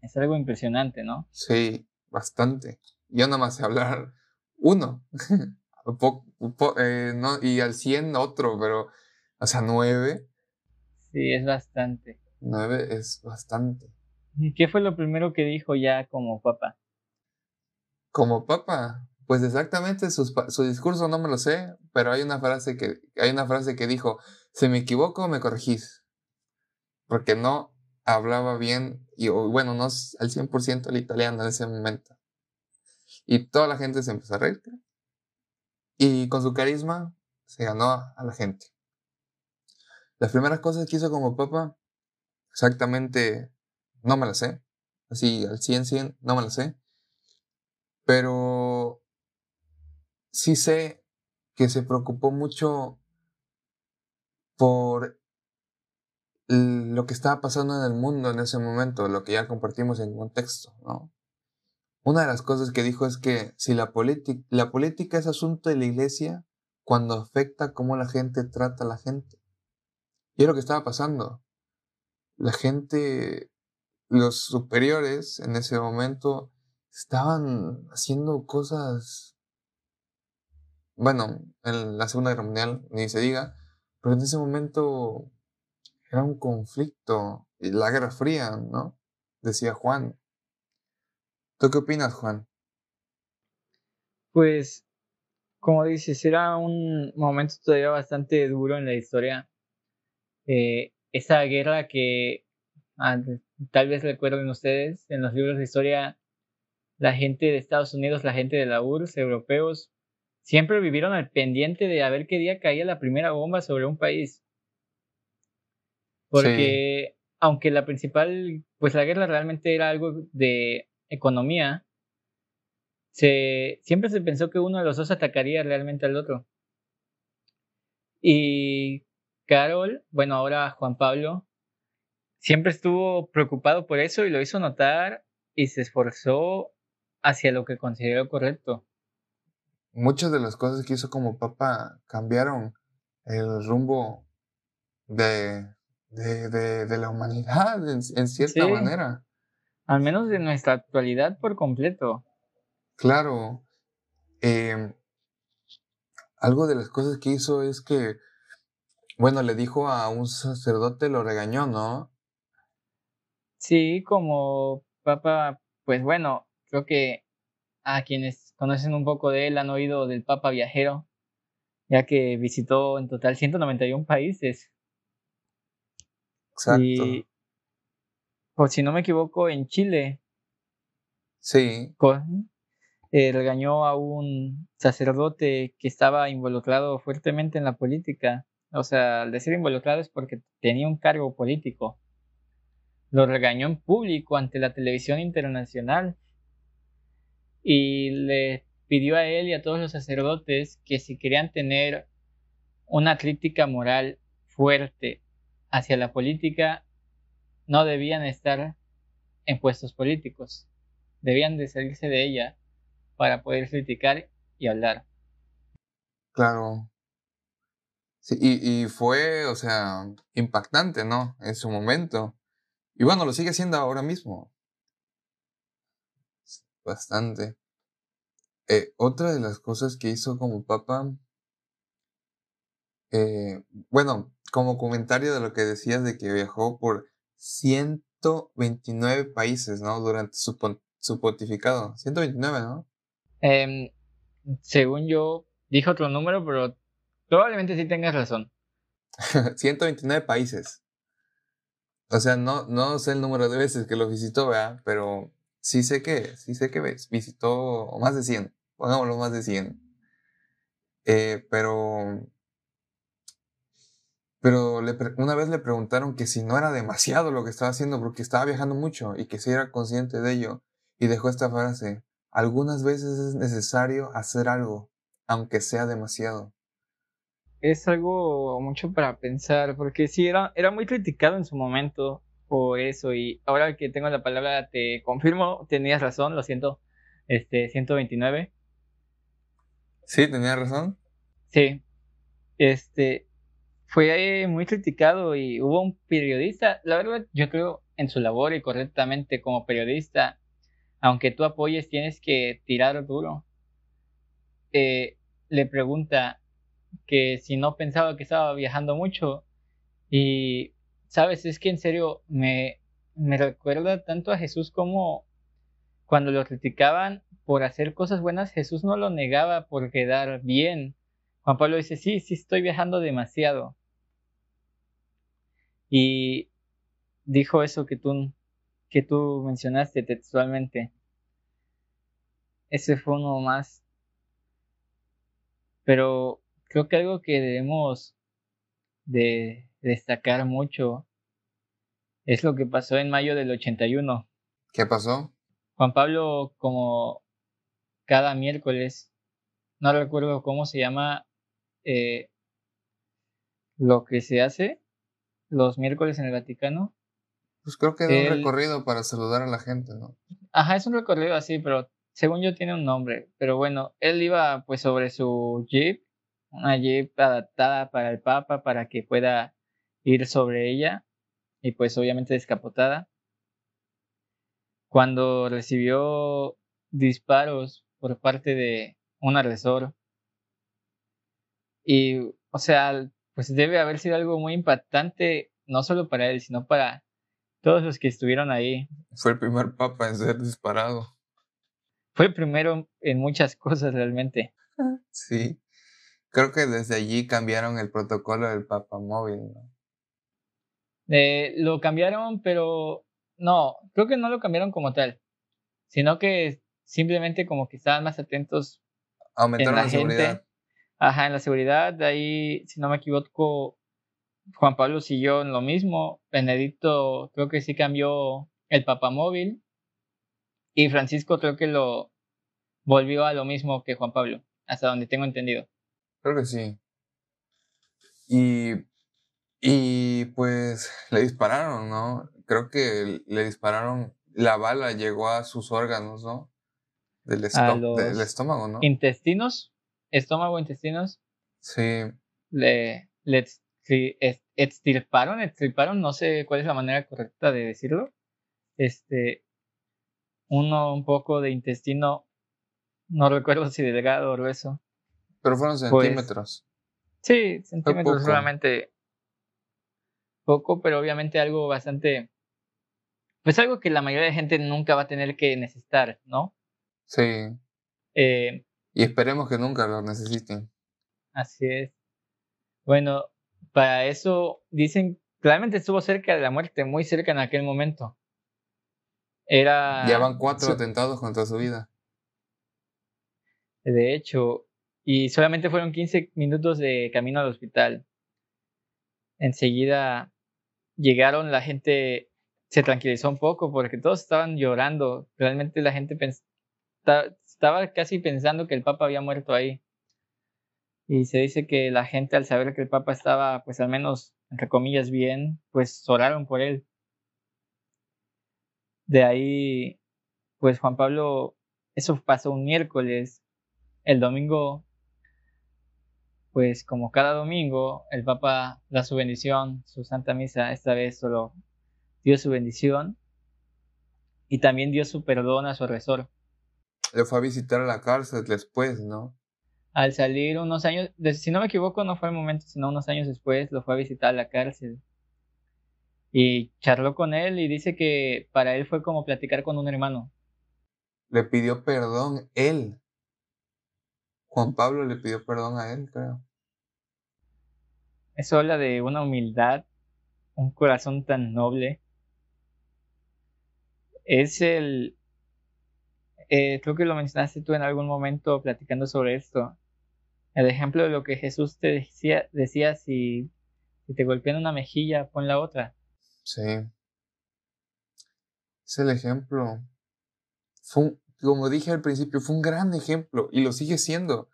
Es algo impresionante, ¿no? Sí, bastante. Yo nada más sé hablar uno. Eh, no, y al 100 otro, pero, o sea, nueve. Sí, es bastante. Nueve es bastante. ¿Y qué fue lo primero que dijo ya como papa? Como papa, pues exactamente su, su, discurso no me lo sé, pero hay una frase que hay una frase que dijo, si me equivoco me corregís. Porque no hablaba bien y bueno, no al 100% el italiano en ese momento. Y toda la gente se empezó a reír. Y con su carisma se ganó a la gente. Las primeras cosas que hizo como papa, exactamente no me las sé. Así al 100, 100, no me las sé. Pero sí sé que se preocupó mucho por lo que estaba pasando en el mundo en ese momento, lo que ya compartimos en contexto, ¿no? Una de las cosas que dijo es que si la, la política es asunto de la iglesia cuando afecta cómo la gente trata a la gente. Y es lo que estaba pasando. La gente, los superiores en ese momento estaban haciendo cosas, bueno, en la Segunda Guerra Mundial, ni se diga, pero en ese momento era un conflicto, la Guerra Fría, ¿no? Decía Juan. ¿Tú qué opinas, Juan? Pues, como dices, era un momento todavía bastante duro en la historia. eh, esa guerra que ah, tal vez recuerden ustedes en los libros de historia, la gente de Estados Unidos, la gente de la URSS, europeos, siempre vivieron al pendiente de a ver qué día caía la primera bomba sobre un país. Porque aunque la principal, pues la guerra realmente era algo de economía, se, siempre se pensó que uno de los dos atacaría realmente al otro. Y Carol, bueno, ahora Juan Pablo, siempre estuvo preocupado por eso y lo hizo notar y se esforzó hacia lo que consideró correcto. Muchas de las cosas que hizo como papa cambiaron el rumbo de, de, la humanidad en, cierta manera. Al menos de nuestra actualidad por completo. Claro. Em, algo de las cosas que hizo es que, bueno, le dijo a un sacerdote, lo regañó, ¿no? Sí, como papa, pues bueno, creo que a quienes conocen un poco de él han oído del papa viajero, ya que visitó en total 191 países. Exacto. Y, si no me equivoco, en Chile. Sí. Eh, regañó a un sacerdote que estaba involucrado fuertemente en la política. O sea, al decir involucrado es porque tenía un cargo político. Lo regañó en público ante la televisión internacional y le pidió a él y a todos los sacerdotes que si querían tener una crítica moral fuerte hacia la política, no debían estar en puestos políticos, debían de salirse de ella para poder criticar y hablar. Claro. Sí, y, fue, o sea, impactante, ¿no? En su momento. Y bueno, lo sigue siendo ahora mismo. Bastante. Eh, otra de las cosas que hizo como papa, eh, bueno, como comentario de lo que decías de que viajó por 129 países, ¿no? Durante su, su pontificado. 129, ¿no? Em, según yo, dije otro número, pero probablemente sí tengas razón. 129 países. O sea, no, no sé el número de veces que lo visitó, ¿verdad? Pero sí sé que, sí sé que visitó más de 100, pongámoslo más de 100. Eh, pero pero una vez le preguntaron que si no era demasiado lo que estaba haciendo porque estaba viajando mucho y que si era consciente de ello. Y dejó esta frase, algunas veces es necesario hacer algo, aunque sea demasiado. Es algo mucho para pensar, porque sí, era, era muy criticado en su momento por eso y ahora que tengo la palabra te confirmo, tenías razón, lo siento, este, 129. Sí, tenía razón. Sí, este, fue muy criticado y hubo un periodista, la verdad yo creo en su labor y correctamente como periodista, aunque tú apoyes tienes que tirar duro. Eh, le pregunta que si no pensaba que estaba viajando mucho y sabes, es que en serio me, me recuerda tanto a Jesús como cuando lo criticaban por hacer cosas buenas, Jesús no lo negaba por quedar bien. Juan Pablo dice, sí, sí estoy viajando demasiado. Y dijo eso que tú, que tú mencionaste textualmente. Ese fue uno más. Pero creo que algo que debemos de destacar mucho es lo que pasó en mayo del 81. ¿Qué pasó? Juan Pablo, como cada miércoles, no recuerdo cómo se llama eh, lo que se hace, los miércoles en el Vaticano. Pues creo que es un recorrido para saludar a la gente, ¿no? Ajá, es un recorrido así, pero según yo tiene un nombre. Pero bueno, él iba pues sobre su jeep, una jeep adaptada para el Papa para que pueda ir sobre ella y pues obviamente descapotada. Cuando recibió disparos por parte de un agresor. Y, o sea, pues debe haber sido algo muy impactante, no solo para él, sino para todos los que estuvieron ahí. Fue el primer papa en ser disparado. Fue el primero en muchas cosas realmente. Sí. Creo que desde allí cambiaron el protocolo del papa móvil, Eh, lo cambiaron, pero no, creo que no lo cambiaron como tal, sino que simplemente como que estaban más atentos Aumentaron en la, la, seguridad. gente. Ajá, en la seguridad, de ahí, si no me equivoco, Juan Pablo siguió en lo mismo, Benedicto creo que sí cambió el papamóvil y Francisco creo que lo volvió a lo mismo que Juan Pablo, hasta donde tengo entendido. Creo que sí. Y, y pues le dispararon, ¿no? Creo que le dispararon, la bala llegó a sus órganos, ¿no? Del, A del estómago, ¿no? Intestinos, estómago, intestinos, Sí, le, le extirparon, extirparon, no sé cuál es la manera correcta de decirlo. Este, uno un poco de intestino, no recuerdo si delgado o grueso. pero fueron Pues, centímetros. Sí, centímetros poco. solamente poco, pero obviamente algo bastante, pues algo que la mayoría de gente nunca va a tener que necesitar, ¿no? Sí. Eh, Y esperemos que nunca lo necesiten. Así es. Bueno, para eso dicen, claramente estuvo cerca de la muerte, muy cerca en aquel momento. Era, ya van cuatro su- atentados contra su vida. de hecho, y solamente fueron 15 minutos de camino al hospital. Enseguida llegaron, la gente se tranquilizó un poco porque todos estaban llorando. Realmente la gente estaba casi pensando que el Papa había muerto ahí. Y se dice que la gente al saber que el Papa estaba, pues al menos, entre comillas, bien, pues oraron por él. De ahí, pues Juan Pablo, eso pasó un miércoles. El domingo, pues como cada domingo, el Papa da su bendición, su Santa Misa, esta vez solo dio su bendición y también dio su perdón a su agresor. Le fue a visitar a la cárcel después, ¿no? Al salir unos años, si no me equivoco, no fue el momento, sino unos años después, lo fue a visitar a la cárcel. Y charló con él y dice que para él fue como platicar con un hermano. Le pidió perdón él. Juan Pablo le pidió perdón a él, creo. Eso habla de una humildad, un corazón tan noble. Es el, eh, creo que lo mencionaste tú en algún momento platicando sobre esto. El ejemplo de lo que Jesús te decía, decía si, si te golpean una mejilla, pon la otra. Sí. Es el ejemplo. Fue un- como dije al principio, fue un gran ejemplo y lo sigue siendo.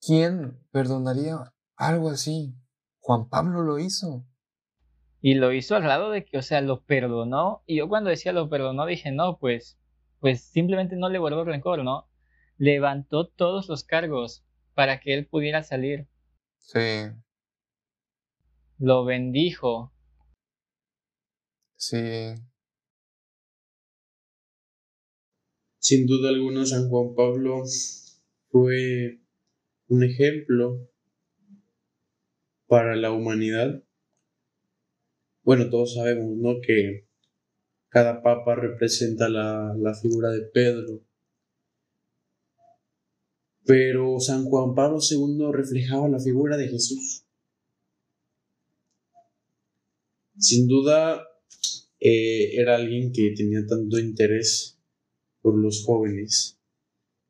¿Quién perdonaría algo así? Juan Pablo lo hizo. Y lo hizo al lado de que, o sea, lo perdonó. Y yo cuando decía lo perdonó dije, no, pues, pues simplemente no le guardó rencor, ¿no? Levantó todos los cargos para que él pudiera salir. Sí, Lo bendijo. sí. Sin duda alguna, San Juan Pablo fue un ejemplo para la humanidad. Bueno, todos sabemos, ¿no? Que cada papa representa la, figura de Pedro. Pero San Juan Pablo II reflejaba la figura de Jesús. Sin duda, eh, era alguien que tenía tanto interés por los jóvenes.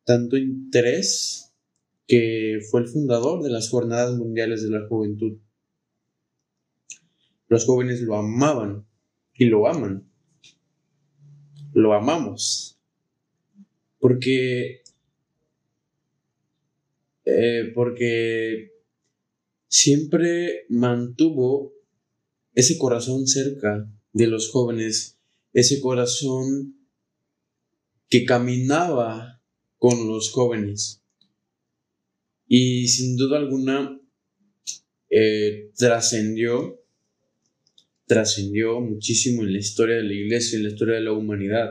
Tanto interés que fue el fundador de las Jornadas Mundiales de la Juventud. Los jóvenes lo amaban y lo aman. Lo amamos. Porque... eh, porque siempre mantuvo ese corazón cerca de los jóvenes, ese corazón que caminaba con los jóvenes. Y sin duda alguna eh, trascendió, trascendió muchísimo en la historia de la iglesia, en la historia de la humanidad.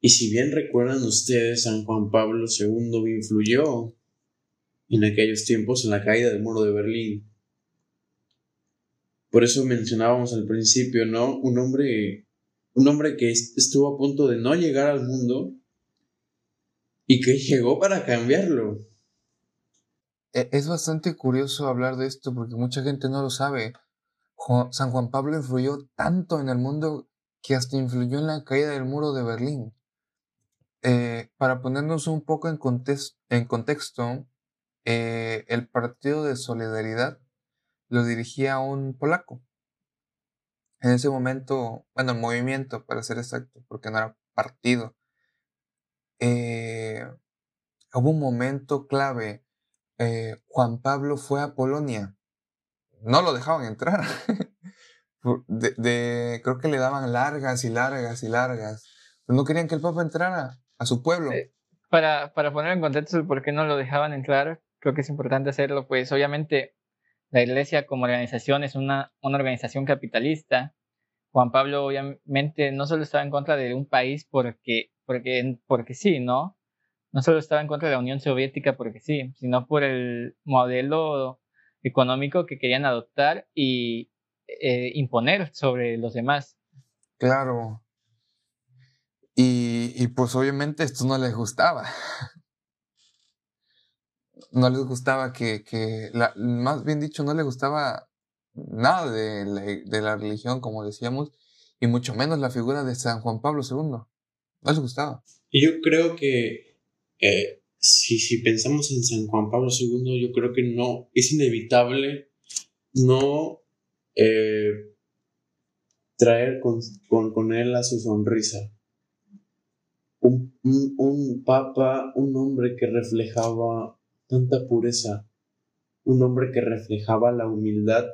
Y si bien recuerdan ustedes, San Juan Pablo II influyó en aquellos tiempos en la caída del muro de Berlín. Por eso mencionábamos al principio, ¿no? Un hombre un hombre que estuvo a punto de no llegar al mundo y que llegó para cambiarlo. e, es bastante curioso hablar de esto porque mucha gente no lo sabe. San Juan Pablo influyó tanto en el mundo que hasta influyó en la caída del muro de Berlín. Eh, para ponernos un poco en, contexto, eh, el Partido de Solidaridad lo dirigía un polaco. En ese momento, bueno, el movimiento, para ser exacto, porque no era partido, eh, hubo un momento clave. Juan Pablo fue a Polonia. No lo dejaban entrar. creo que le daban largas y largas y largas. no querían que el Papa entrara a su pueblo. Eh, para, para poner en contexto el por qué no lo dejaban entrar, creo que es importante hacerlo, pues obviamente la iglesia como organización es una, una organización capitalista. Juan Pablo obviamente no solo estaba en contra de un país porque, porque, porque sí, ¿no? No solo estaba en contra de la Unión Soviética porque sí, sino por el modelo económico que querían adoptar y eh, imponer sobre los demás. Claro, y, pues obviamente esto no les gustaba. No les gustaba que, que la, más bien dicho, no les gustaba nada de la, de la religión, como decíamos, y mucho menos la figura de San Juan Pablo II. No les gustaba. Y yo creo que eh, si, si pensamos en San Juan Pablo II, yo creo que no, es inevitable no eh, traer con, con, con él a su sonrisa. Un, papa, un hombre que reflejaba tanta pureza, un hombre que reflejaba la humildad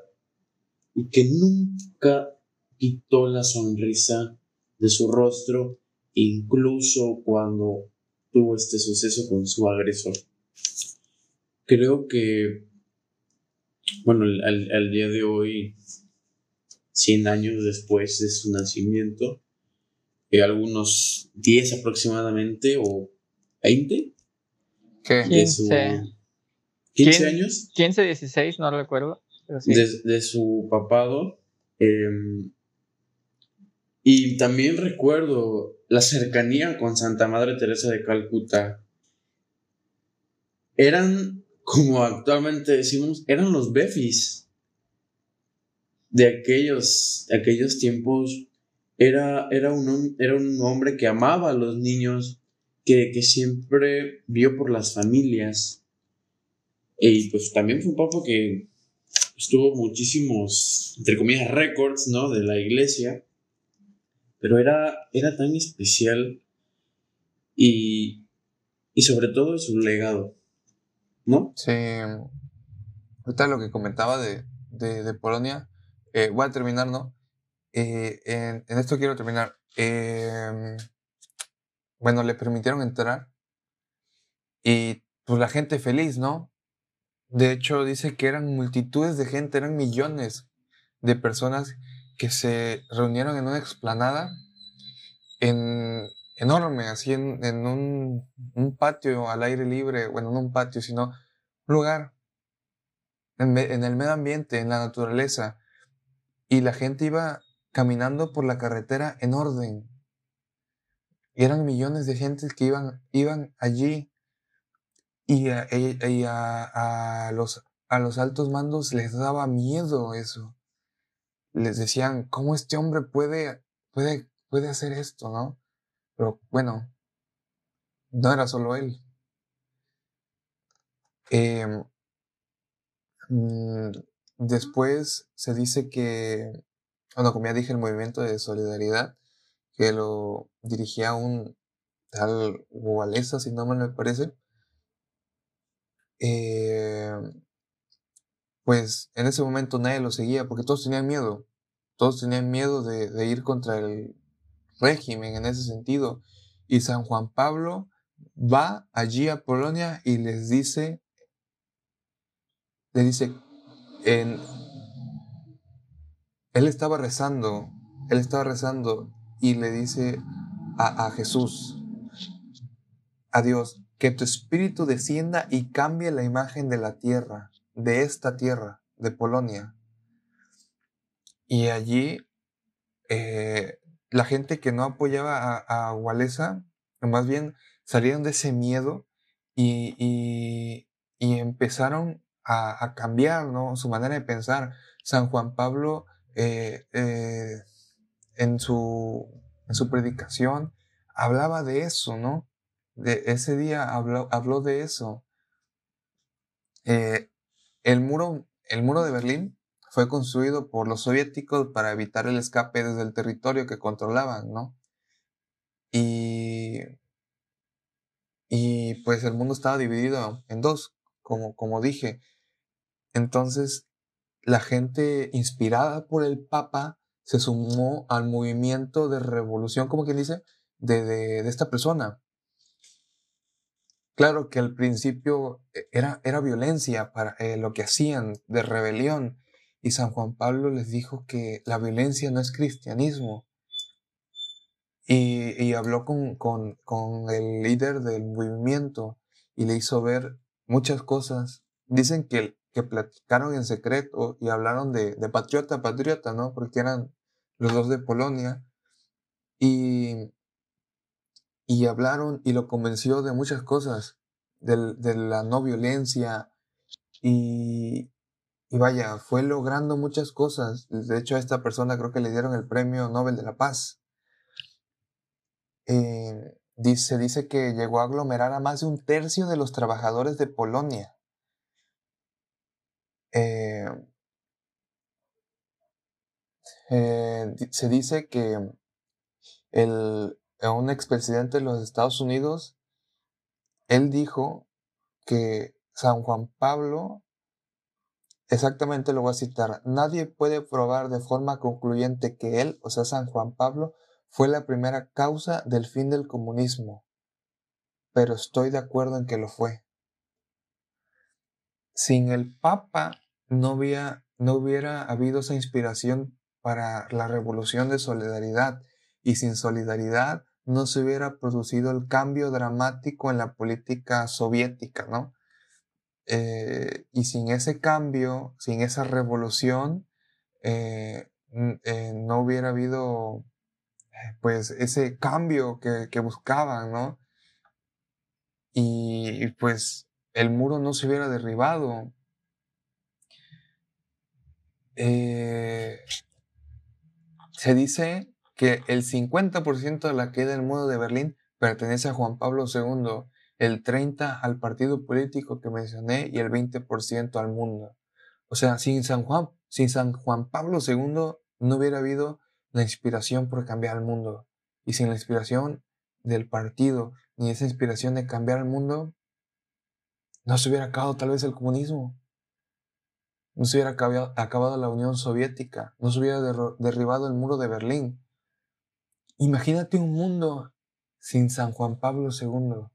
y que nunca quitó la sonrisa de su rostro, incluso cuando tuvo este suceso con su agresor. Creo que, bueno, al, día de hoy, 100 años después de su nacimiento, algunos 10 aproximadamente o 20. ¿Qué? 15. 15 años. 15, 16, no recuerdo. de, su papado. Em, y también recuerdo la cercanía con Santa Madre Teresa de Calcuta. Eran, como actualmente decimos, eran los befis de aquellos, de aquellos tiempos era, era, un, era un hombre que amaba a los niños, que, que siempre vio por las familias. Y pues también fue un papa que estuvo muchísimos, entre comillas, récords, ¿no? De la iglesia. Pero era, era tan especial y, y sobre todo su legado, ¿no? Sí. Ahorita lo que comentaba de, de, Polonia, eh, voy a terminar, ¿no? Eh, en, esto quiero terminar. Em, bueno, le permitieron entrar y pues la gente feliz, ¿no? De hecho, dice que eran multitudes de gente, eran millones de personas que se reunieron en una explanada en, enorme, así en, en un, un, patio al aire libre, bueno, no un patio, sino un lugar en, el medio ambiente, en la naturaleza. Y la gente iba caminando por la carretera en orden. Eran millones de gentes que iban, iban allí y, a, los, a los altos mandos les daba miedo eso. Les decían, ¿cómo este hombre puede, puede, puede hacer esto, no? Pero bueno, no era solo él. Em, mm, después se dice que bueno, como ya dije, el movimiento de solidaridad, que lo dirigía un tal Gualesa, si no me parece, eh, pues en ese momento nadie lo seguía porque todos tenían miedo, todos tenían miedo de, ir contra el régimen en ese sentido. Y San Juan Pablo va allí a Polonia y les dice, le dice, en, él estaba rezando, él estaba rezando y le dice a, Jesús, a Dios, que tu espíritu descienda y cambie la imagen de la tierra, de esta tierra, de Polonia. Y allí eh, la gente que no apoyaba a, a más bien salieron de ese miedo y, y empezaron a, cambiar ¿no? su manera de pensar. San Juan Pablo eh, eh, en, su, en su predicación hablaba de eso, ¿no? De ese día habló, habló de eso. El, muro, el muro de Berlín fue construido por los soviéticos para evitar el escape desde el territorio que controlaban, ¿no? Y, y pues el mundo estaba dividido en dos, como, como dije. Entonces, la gente inspirada por el Papa se sumó al movimiento de revolución, como quien dice, de, de, esta persona. Claro que al principio eh, era, era violencia para eh, lo que hacían de rebelión y San Juan Pablo les dijo que la violencia no es cristianismo. Y, y habló con, con, con el líder del movimiento y le hizo ver muchas cosas. Dicen que que platicaron en secreto y hablaron de, de patriota patriota, ¿no? Porque eran los dos de Polonia. Y, y hablaron y lo convenció de muchas cosas, de, de la no violencia. Y, y vaya, fue logrando muchas cosas. De hecho, a esta persona creo que le dieron el premio Nobel de la Paz. Eh, dice, dice que llegó a aglomerar a más de un tercio de los trabajadores de Polonia. Eh, eh, se dice que el, un expresidente de los Estados Unidos, él dijo que San Juan Pablo, exactamente lo voy a citar, nadie puede probar de forma concluyente que él, o sea, San Juan Pablo, fue la primera causa del fin del comunismo, pero estoy de acuerdo en que lo fue. Sin el Papa no, había, no hubiera habido esa inspiración para la revolución de solidaridad y sin solidaridad no se hubiera producido el cambio dramático en la política soviética, ¿no? Eh, y sin ese cambio, sin esa revolución, eh, eh, no hubiera habido pues ese cambio que, que buscaban, ¿no? y, pues el muro no se hubiera derribado, se dice que el 50% de la caída del muro de Berlín pertenece a Juan Pablo II, el 30% al partido político que mencioné y el 20% al mundo. O sea, sin San Juan, sin San Juan Pablo II no hubiera habido la inspiración por cambiar el mundo. Y sin la inspiración del partido, ni esa inspiración de cambiar el mundo, no se hubiera acabado tal vez el comunismo no se hubiera acabado, la Unión Soviética, no se hubiera derribado el muro de Berlín. Imagínate un mundo sin San Juan Pablo II.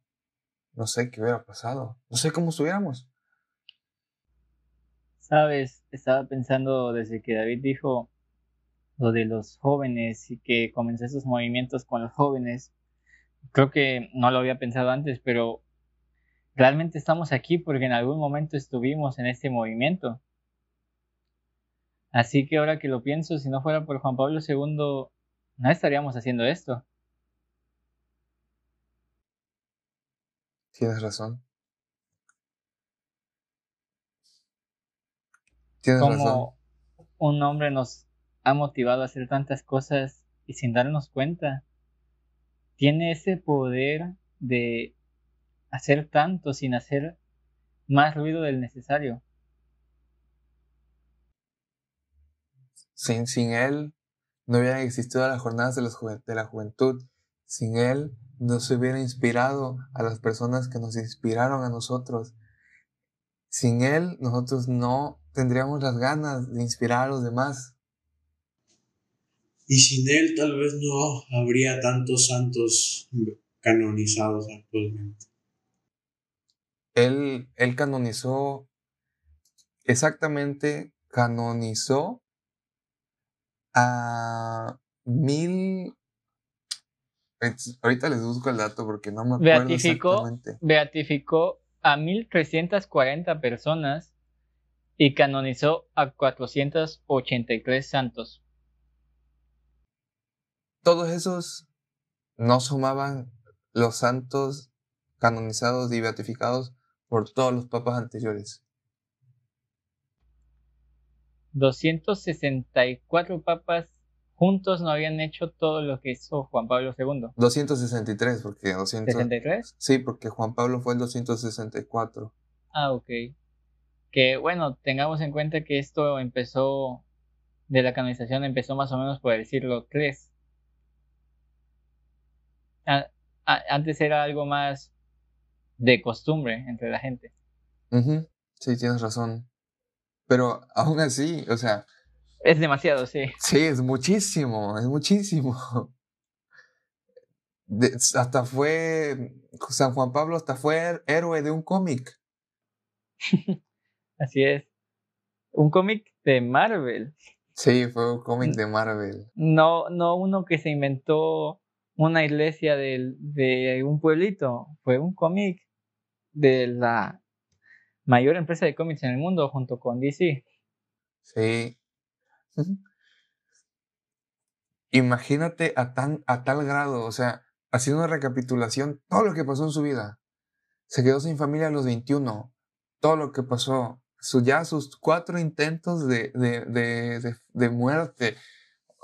No sé qué hubiera pasado, no sé cómo estuviéramos. Sabes, estaba pensando desde que David dijo lo de los jóvenes y que comencé esos movimientos con los jóvenes. Creo que no lo había pensado antes, pero realmente estamos aquí porque en algún momento estuvimos en este movimiento. Así que ahora que lo pienso, si no fuera por Juan Pablo II, no estaríamos haciendo esto. Tienes razón. Tienes Como un hombre nos ha motivado a hacer tantas cosas y sin darnos cuenta. Tiene ese poder de hacer tanto sin hacer más ruido del necesario. Sin, sin él no hubieran existido las jornadas de, de la juventud. Sin él no se hubiera inspirado a las personas que nos inspiraron a nosotros. Sin él nosotros no tendríamos las ganas de inspirar a los demás. Y sin él tal vez no habría tantos santos canonizados actualmente. Él, él canonizó, exactamente canonizó a mil. Ahorita les busco el dato porque no me acuerdo beatificó, exactamente. Beatificó a 1340 personas y canonizó a 483 santos. Todos esos no sumaban los santos canonizados y beatificados por todos los papas anteriores. 264 papas juntos no habían hecho todo lo que hizo Juan Pablo II. 263, porque 200... ¿63? Sí, porque Juan Pablo fue el 264. Ah, ok. Que bueno, tengamos en cuenta que esto empezó, de la canonización empezó más o menos por el siglo III. antes era algo más de costumbre entre la gente. Sí, tienes razón. Pero aún así, o sea... Es demasiado, sí. Sí, es muchísimo, es muchísimo. hasta fue, San Juan Pablo hasta fue héroe de un cómic. Así es. Un cómic de Marvel. Sí, fue un cómic de Marvel. No, no uno que se inventó una iglesia de, de un pueblito. Fue un cómic de la mayor empresa de cómics en el mundo junto con DC. Sí. Imagínate a, tan, a tal grado, o sea, haciendo una recapitulación, todo lo que pasó en su vida. Se quedó sin familia a los 21, todo lo que pasó, su, ya sus cuatro intentos de, de, de, de muerte,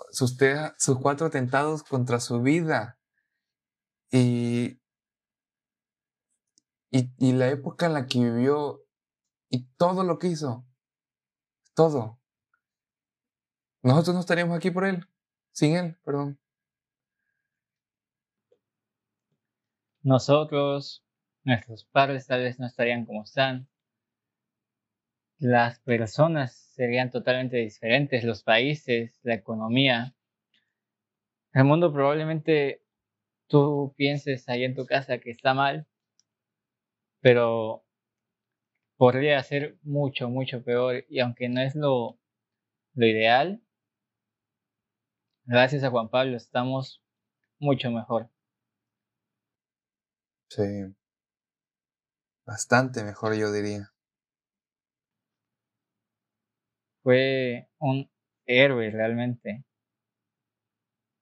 sus, sus cuatro atentados contra su vida. Y, y, y, la época en la que vivió y todo lo que hizo. Todo. Nosotros no estaríamos aquí por él. Sin él, perdón. Nosotros, nuestros padres tal vez no estarían como están. Las personas serían totalmente diferentes, los países, la economía. El mundo probablemente tú pienses ahí en tu casa que está mal, pero podría ser mucho, mucho peor. Y aunque no es lo, lo ideal, gracias a Juan Pablo estamos mucho mejor. Sí. Bastante mejor, yo diría. Fue un héroe realmente.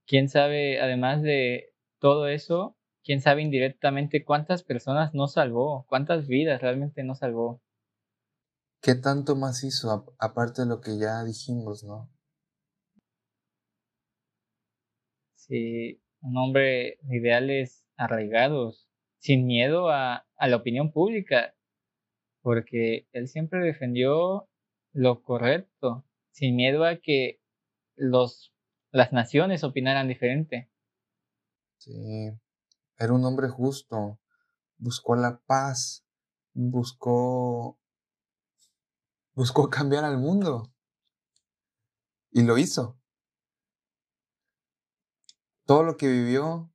Quién sabe, además de todo eso, quién sabe indirectamente cuántas personas no salvó, cuántas vidas realmente no salvó. ¿Qué tanto más hizo aparte de lo que ya dijimos, no? Sí, un hombre de ideales arraigados, sin miedo a, a la opinión pública, porque él siempre defendió lo correcto, sin miedo a que los, las naciones opinaran diferente. Sí, era un hombre justo, buscó la paz, buscó buscó cambiar al mundo. Y lo hizo. Todo lo que vivió,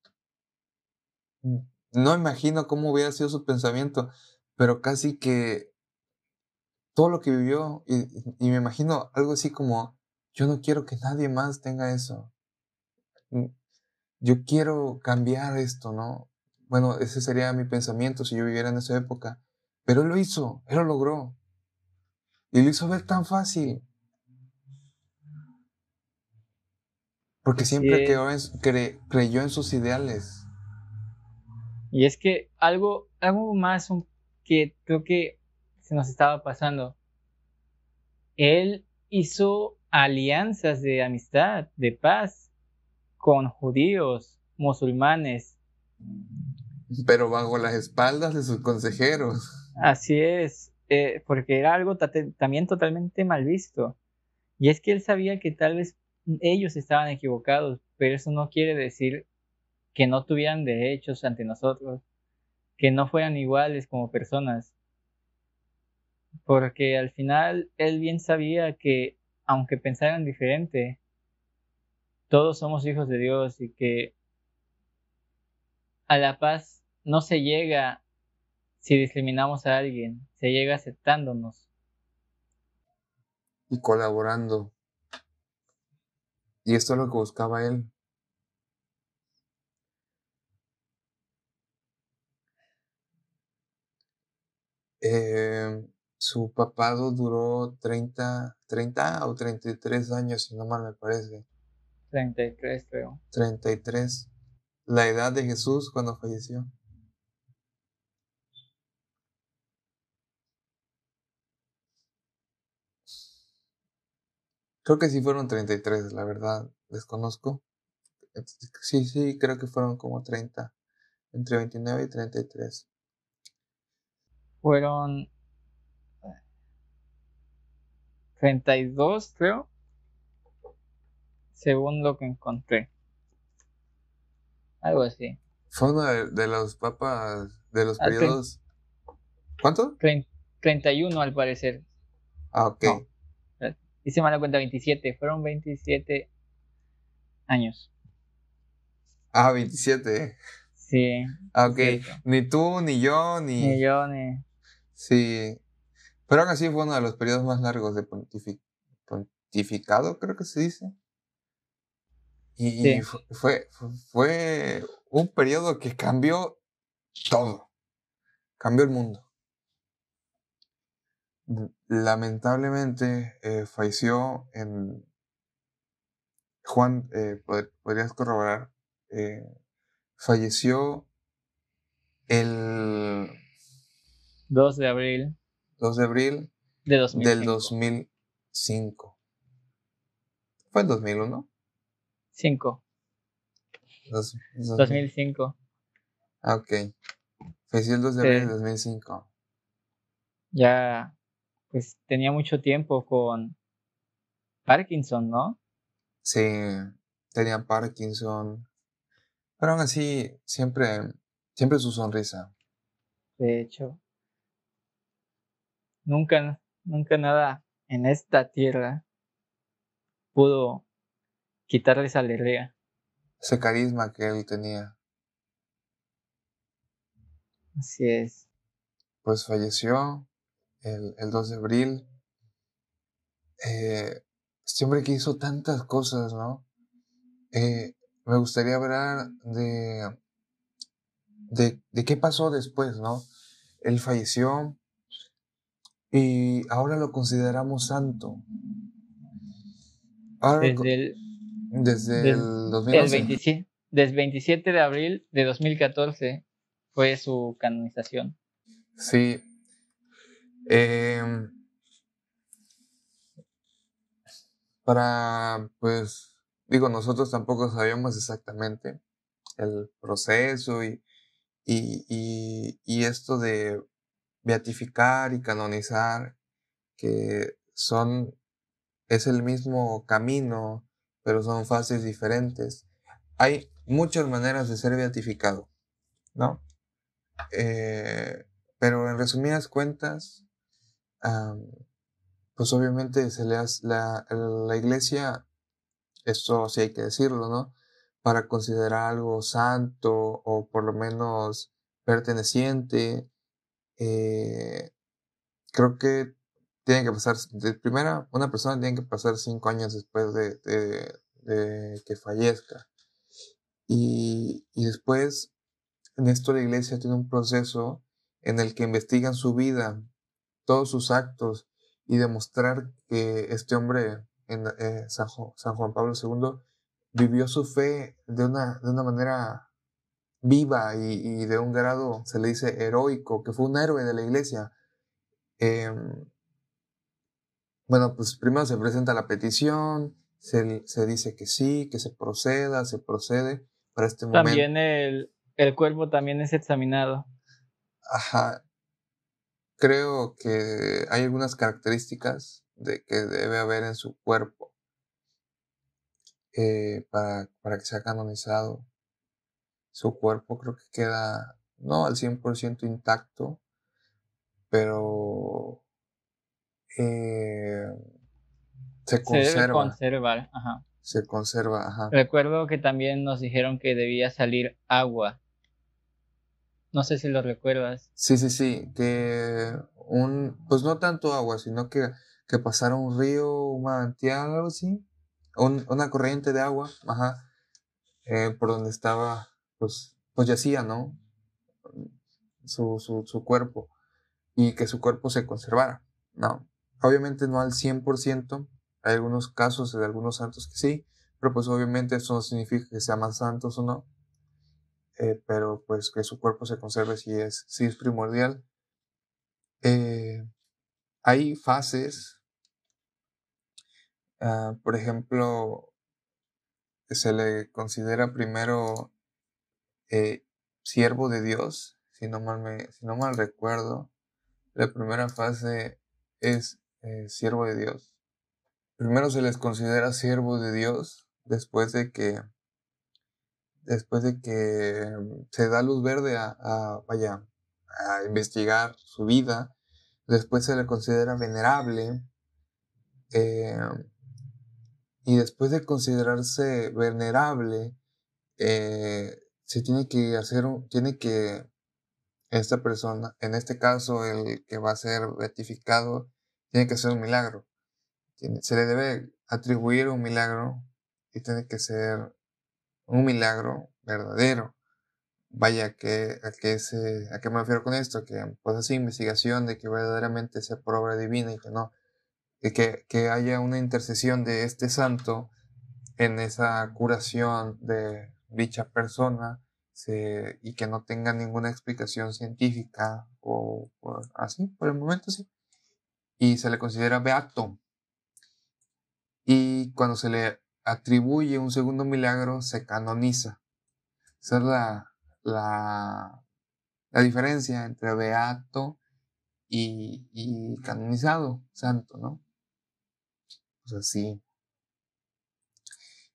no imagino cómo hubiera sido su pensamiento, pero casi que todo lo que vivió, y, y me imagino algo así como, yo no quiero que nadie más tenga eso. Yo quiero cambiar esto, ¿no? Bueno, ese sería mi pensamiento si yo viviera en esa época. Pero él lo hizo, él lo logró. Y lo hizo ver tan fácil. Porque siempre creyó en sus ideales. Y es que algo, algo más que creo que se nos estaba pasando. Él hizo alianzas de amistad, de paz, con judíos, musulmanes. Pero bajo las espaldas de sus consejeros. Así es. Eh, porque era algo también totalmente mal visto. Y es que él sabía que tal vez ellos estaban equivocados, pero eso no quiere decir que no tuvieran derechos ante nosotros, que no fueran iguales como personas. Porque al final él bien sabía que, aunque pensaran diferente, todos somos hijos de Dios y que a la paz no se llega si discriminamos a alguien, se llega aceptándonos. Y colaborando. Y esto es lo que buscaba él. Eh, su papado duró 30, 30 o 33 años, si no mal me parece. 33, creo. 33. La edad de Jesús cuando falleció. Creo que sí fueron 33, la verdad, desconozco. Sí, sí, creo que fueron como 30, entre 29 y 33. Fueron eh, 32, creo según lo que encontré. Algo así. Fue uno de, los papas de los Ah, periodos. ¿Cuánto? Trein- 31 al parecer. Ah, ok. No. Hice mala cuenta, 27. Fueron 27 años. Ah, 27. Sí. Ah, ok. cierto. Ni tú, ni yo, ni. Ni yo, ni... Sí. Pero aún así fue uno de los periodos más largos de pontifi- pontificado, creo que se dice. Y, Sí. fu- fue, fu- fue un periodo que cambió todo. Cambió el mundo. Lamentablemente eh, falleció en... Juan, eh, pod- ¿podrías corroborar? Eh, falleció el 2 de abril 2 de abril de 2005. del 2005. ¿Fue el 2001? 5. Dos- dos- 2005. Ah, ok. Falleció el 2 de abril del 2005. Ya, pues tenía mucho tiempo con Parkinson, ¿no? Sí, tenía Parkinson. Pero aún así, siempre, siempre su sonrisa. De hecho, nunca, nunca nada en esta tierra pudo quitarle esa alegría. Ese carisma que él tenía. Así es. Pues falleció el, el 2 de abril. Eh, este hombre que hizo tantas cosas, ¿no? Eh, me gustaría hablar de, de, de qué pasó después, ¿no? Él falleció y ahora lo consideramos santo. Ahora lo el, desde desde el el 2011. 27, desde 27 de abril de 2014 fue su canonización. Sí. Em, para, pues, digo, nosotros tampoco sabíamos exactamente el proceso y, y, y, y esto de beatificar y canonizar, que son, es el mismo camino, pero son fases diferentes. Hay muchas maneras de ser beatificado, ¿no? Eh, pero en resumidas cuentas, pues obviamente se le hace la, la iglesia, esto sí hay que decirlo, ¿no? Para considerar algo santo o por lo menos perteneciente, eh, creo que tiene que pasar, de primera, una persona tiene que pasar cinco años después de, de- que fallezca. Y, y después, en esto la iglesia tiene un proceso en el que investigan su vida, todos sus actos, y demostrar que este hombre, en, eh, San, San Juan Pablo II, vivió su fe de una, de una manera viva y, y de un grado, se le dice, heroico, que fue un héroe de la iglesia. Em, bueno, pues primero se presenta la petición, se, se dice que sí, que se proceda, se procede para este momento. También el, el cuerpo también es examinado. Ajá. Creo que hay algunas características de que debe haber en su cuerpo eh, para, para que sea canonizado. Su cuerpo creo que queda no al 100% intacto, pero eh, se conserva. Ajá. se conserva, ajá. Recuerdo que también nos dijeron que debía salir agua. No sé si lo recuerdas. Sí, sí, sí, que un, pues no tanto agua, sino que, que pasara un río, un manantial, algo así, un- una corriente de agua, ajá, eh, por donde estaba, pues, pues yacía, ¿no? Su, su, su cuerpo, y que su cuerpo se conservara, ¿no? Obviamente no al 100%, hay algunos casos de algunos santos que sí, pero pues obviamente eso no significa que sean más santos o no, eh, pero pues que su cuerpo se conserve sí es, sí es primordial. Eh, hay fases Ah, por ejemplo, se le considera primero eh, siervo de Dios, si no mal, me, si no mal recuerdo. La primera fase es eh, siervo de Dios. Primero se les considera siervo de Dios después de que después de que se da luz verde a, vaya a investigar su vida después se le considera venerable eh, y después de considerarse venerable eh, se tiene que hacer tiene que esta persona en este caso el que va a ser ratificado tiene que hacer un milagro se le debe atribuir un milagro y tiene que ser un milagro verdadero. Vaya, que, a, que se, ¿a qué me refiero con esto? Que pues así investigación de que verdaderamente sea por obra divina y que no, que, que haya una intercesión de este santo en esa curación de dicha persona y que no tenga ninguna explicación científica o, o así, por el momento sí. Y se le considera beato, y cuando se le atribuye un segundo milagro, se canoniza. Esa es la, la, la diferencia entre beato y, y, canonizado, santo, ¿no? Pues así.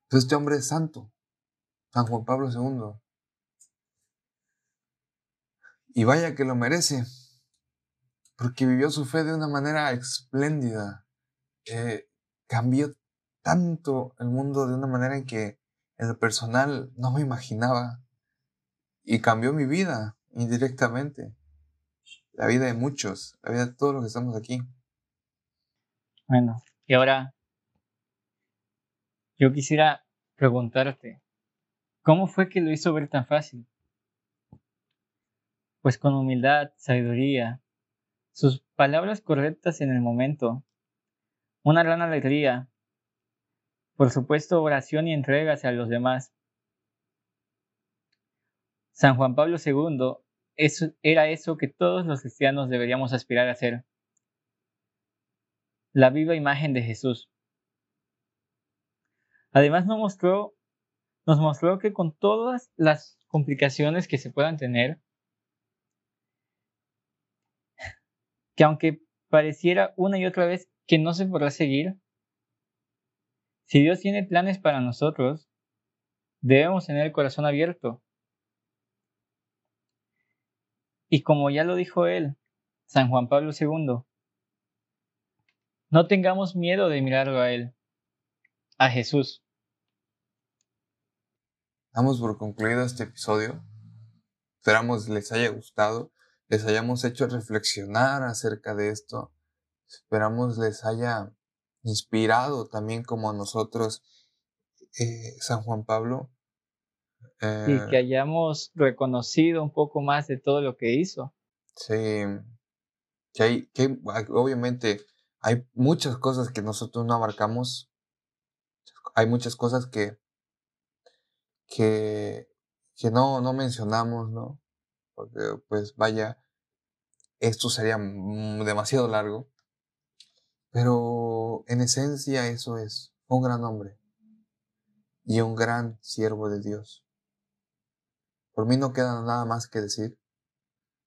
Entonces este hombre es santo, San Juan Pablo II. Y vaya que lo merece, porque vivió su fe de una manera espléndida. Eh, cambió tanto el mundo de una manera en que en lo personal no me imaginaba y cambió mi vida indirectamente, la vida de muchos, la vida de todos los que estamos aquí. Bueno, y ahora yo quisiera preguntarte, ¿cómo fue que lo hizo ver tan fácil? Pues con humildad, sabiduría, sus palabras correctas en el momento, una gran alegría, por supuesto, oración y entrega hacia los demás. San Juan Pablo II era eso que todos los cristianos deberíamos aspirar a ser. La viva imagen de Jesús. Además nos mostró, nos mostró que con todas las complicaciones que se puedan tener, que aunque pareciera una y otra vez que no se podrá seguir, si Dios tiene planes para nosotros, debemos tener el corazón abierto. Y como ya lo dijo él, San Juan Pablo II, no tengamos miedo de mirarlo a él, a Jesús. Damos por concluido este episodio. Esperamos les haya gustado, les hayamos hecho reflexionar acerca de esto. Esperamos les haya inspirado también como nosotros eh, San Juan Pablo. y que eh, hayamos reconocido un poco más de todo lo que hizo. Sí, que, hay, que obviamente hay muchas cosas que nosotros no abarcamos, hay muchas cosas que, que, que no, no mencionamos, ¿no? Porque pues vaya, esto sería demasiado largo. Pero en esencia eso es un gran hombre y un gran siervo de Dios. Por mí no queda nada más que decir.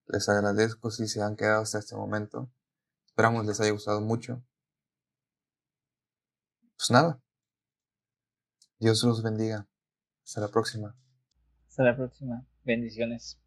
Les agradezco si se han quedado hasta este momento. Esperamos les haya gustado mucho. Pues nada. Dios los bendiga. Hasta la próxima. Hasta la próxima. Bendiciones.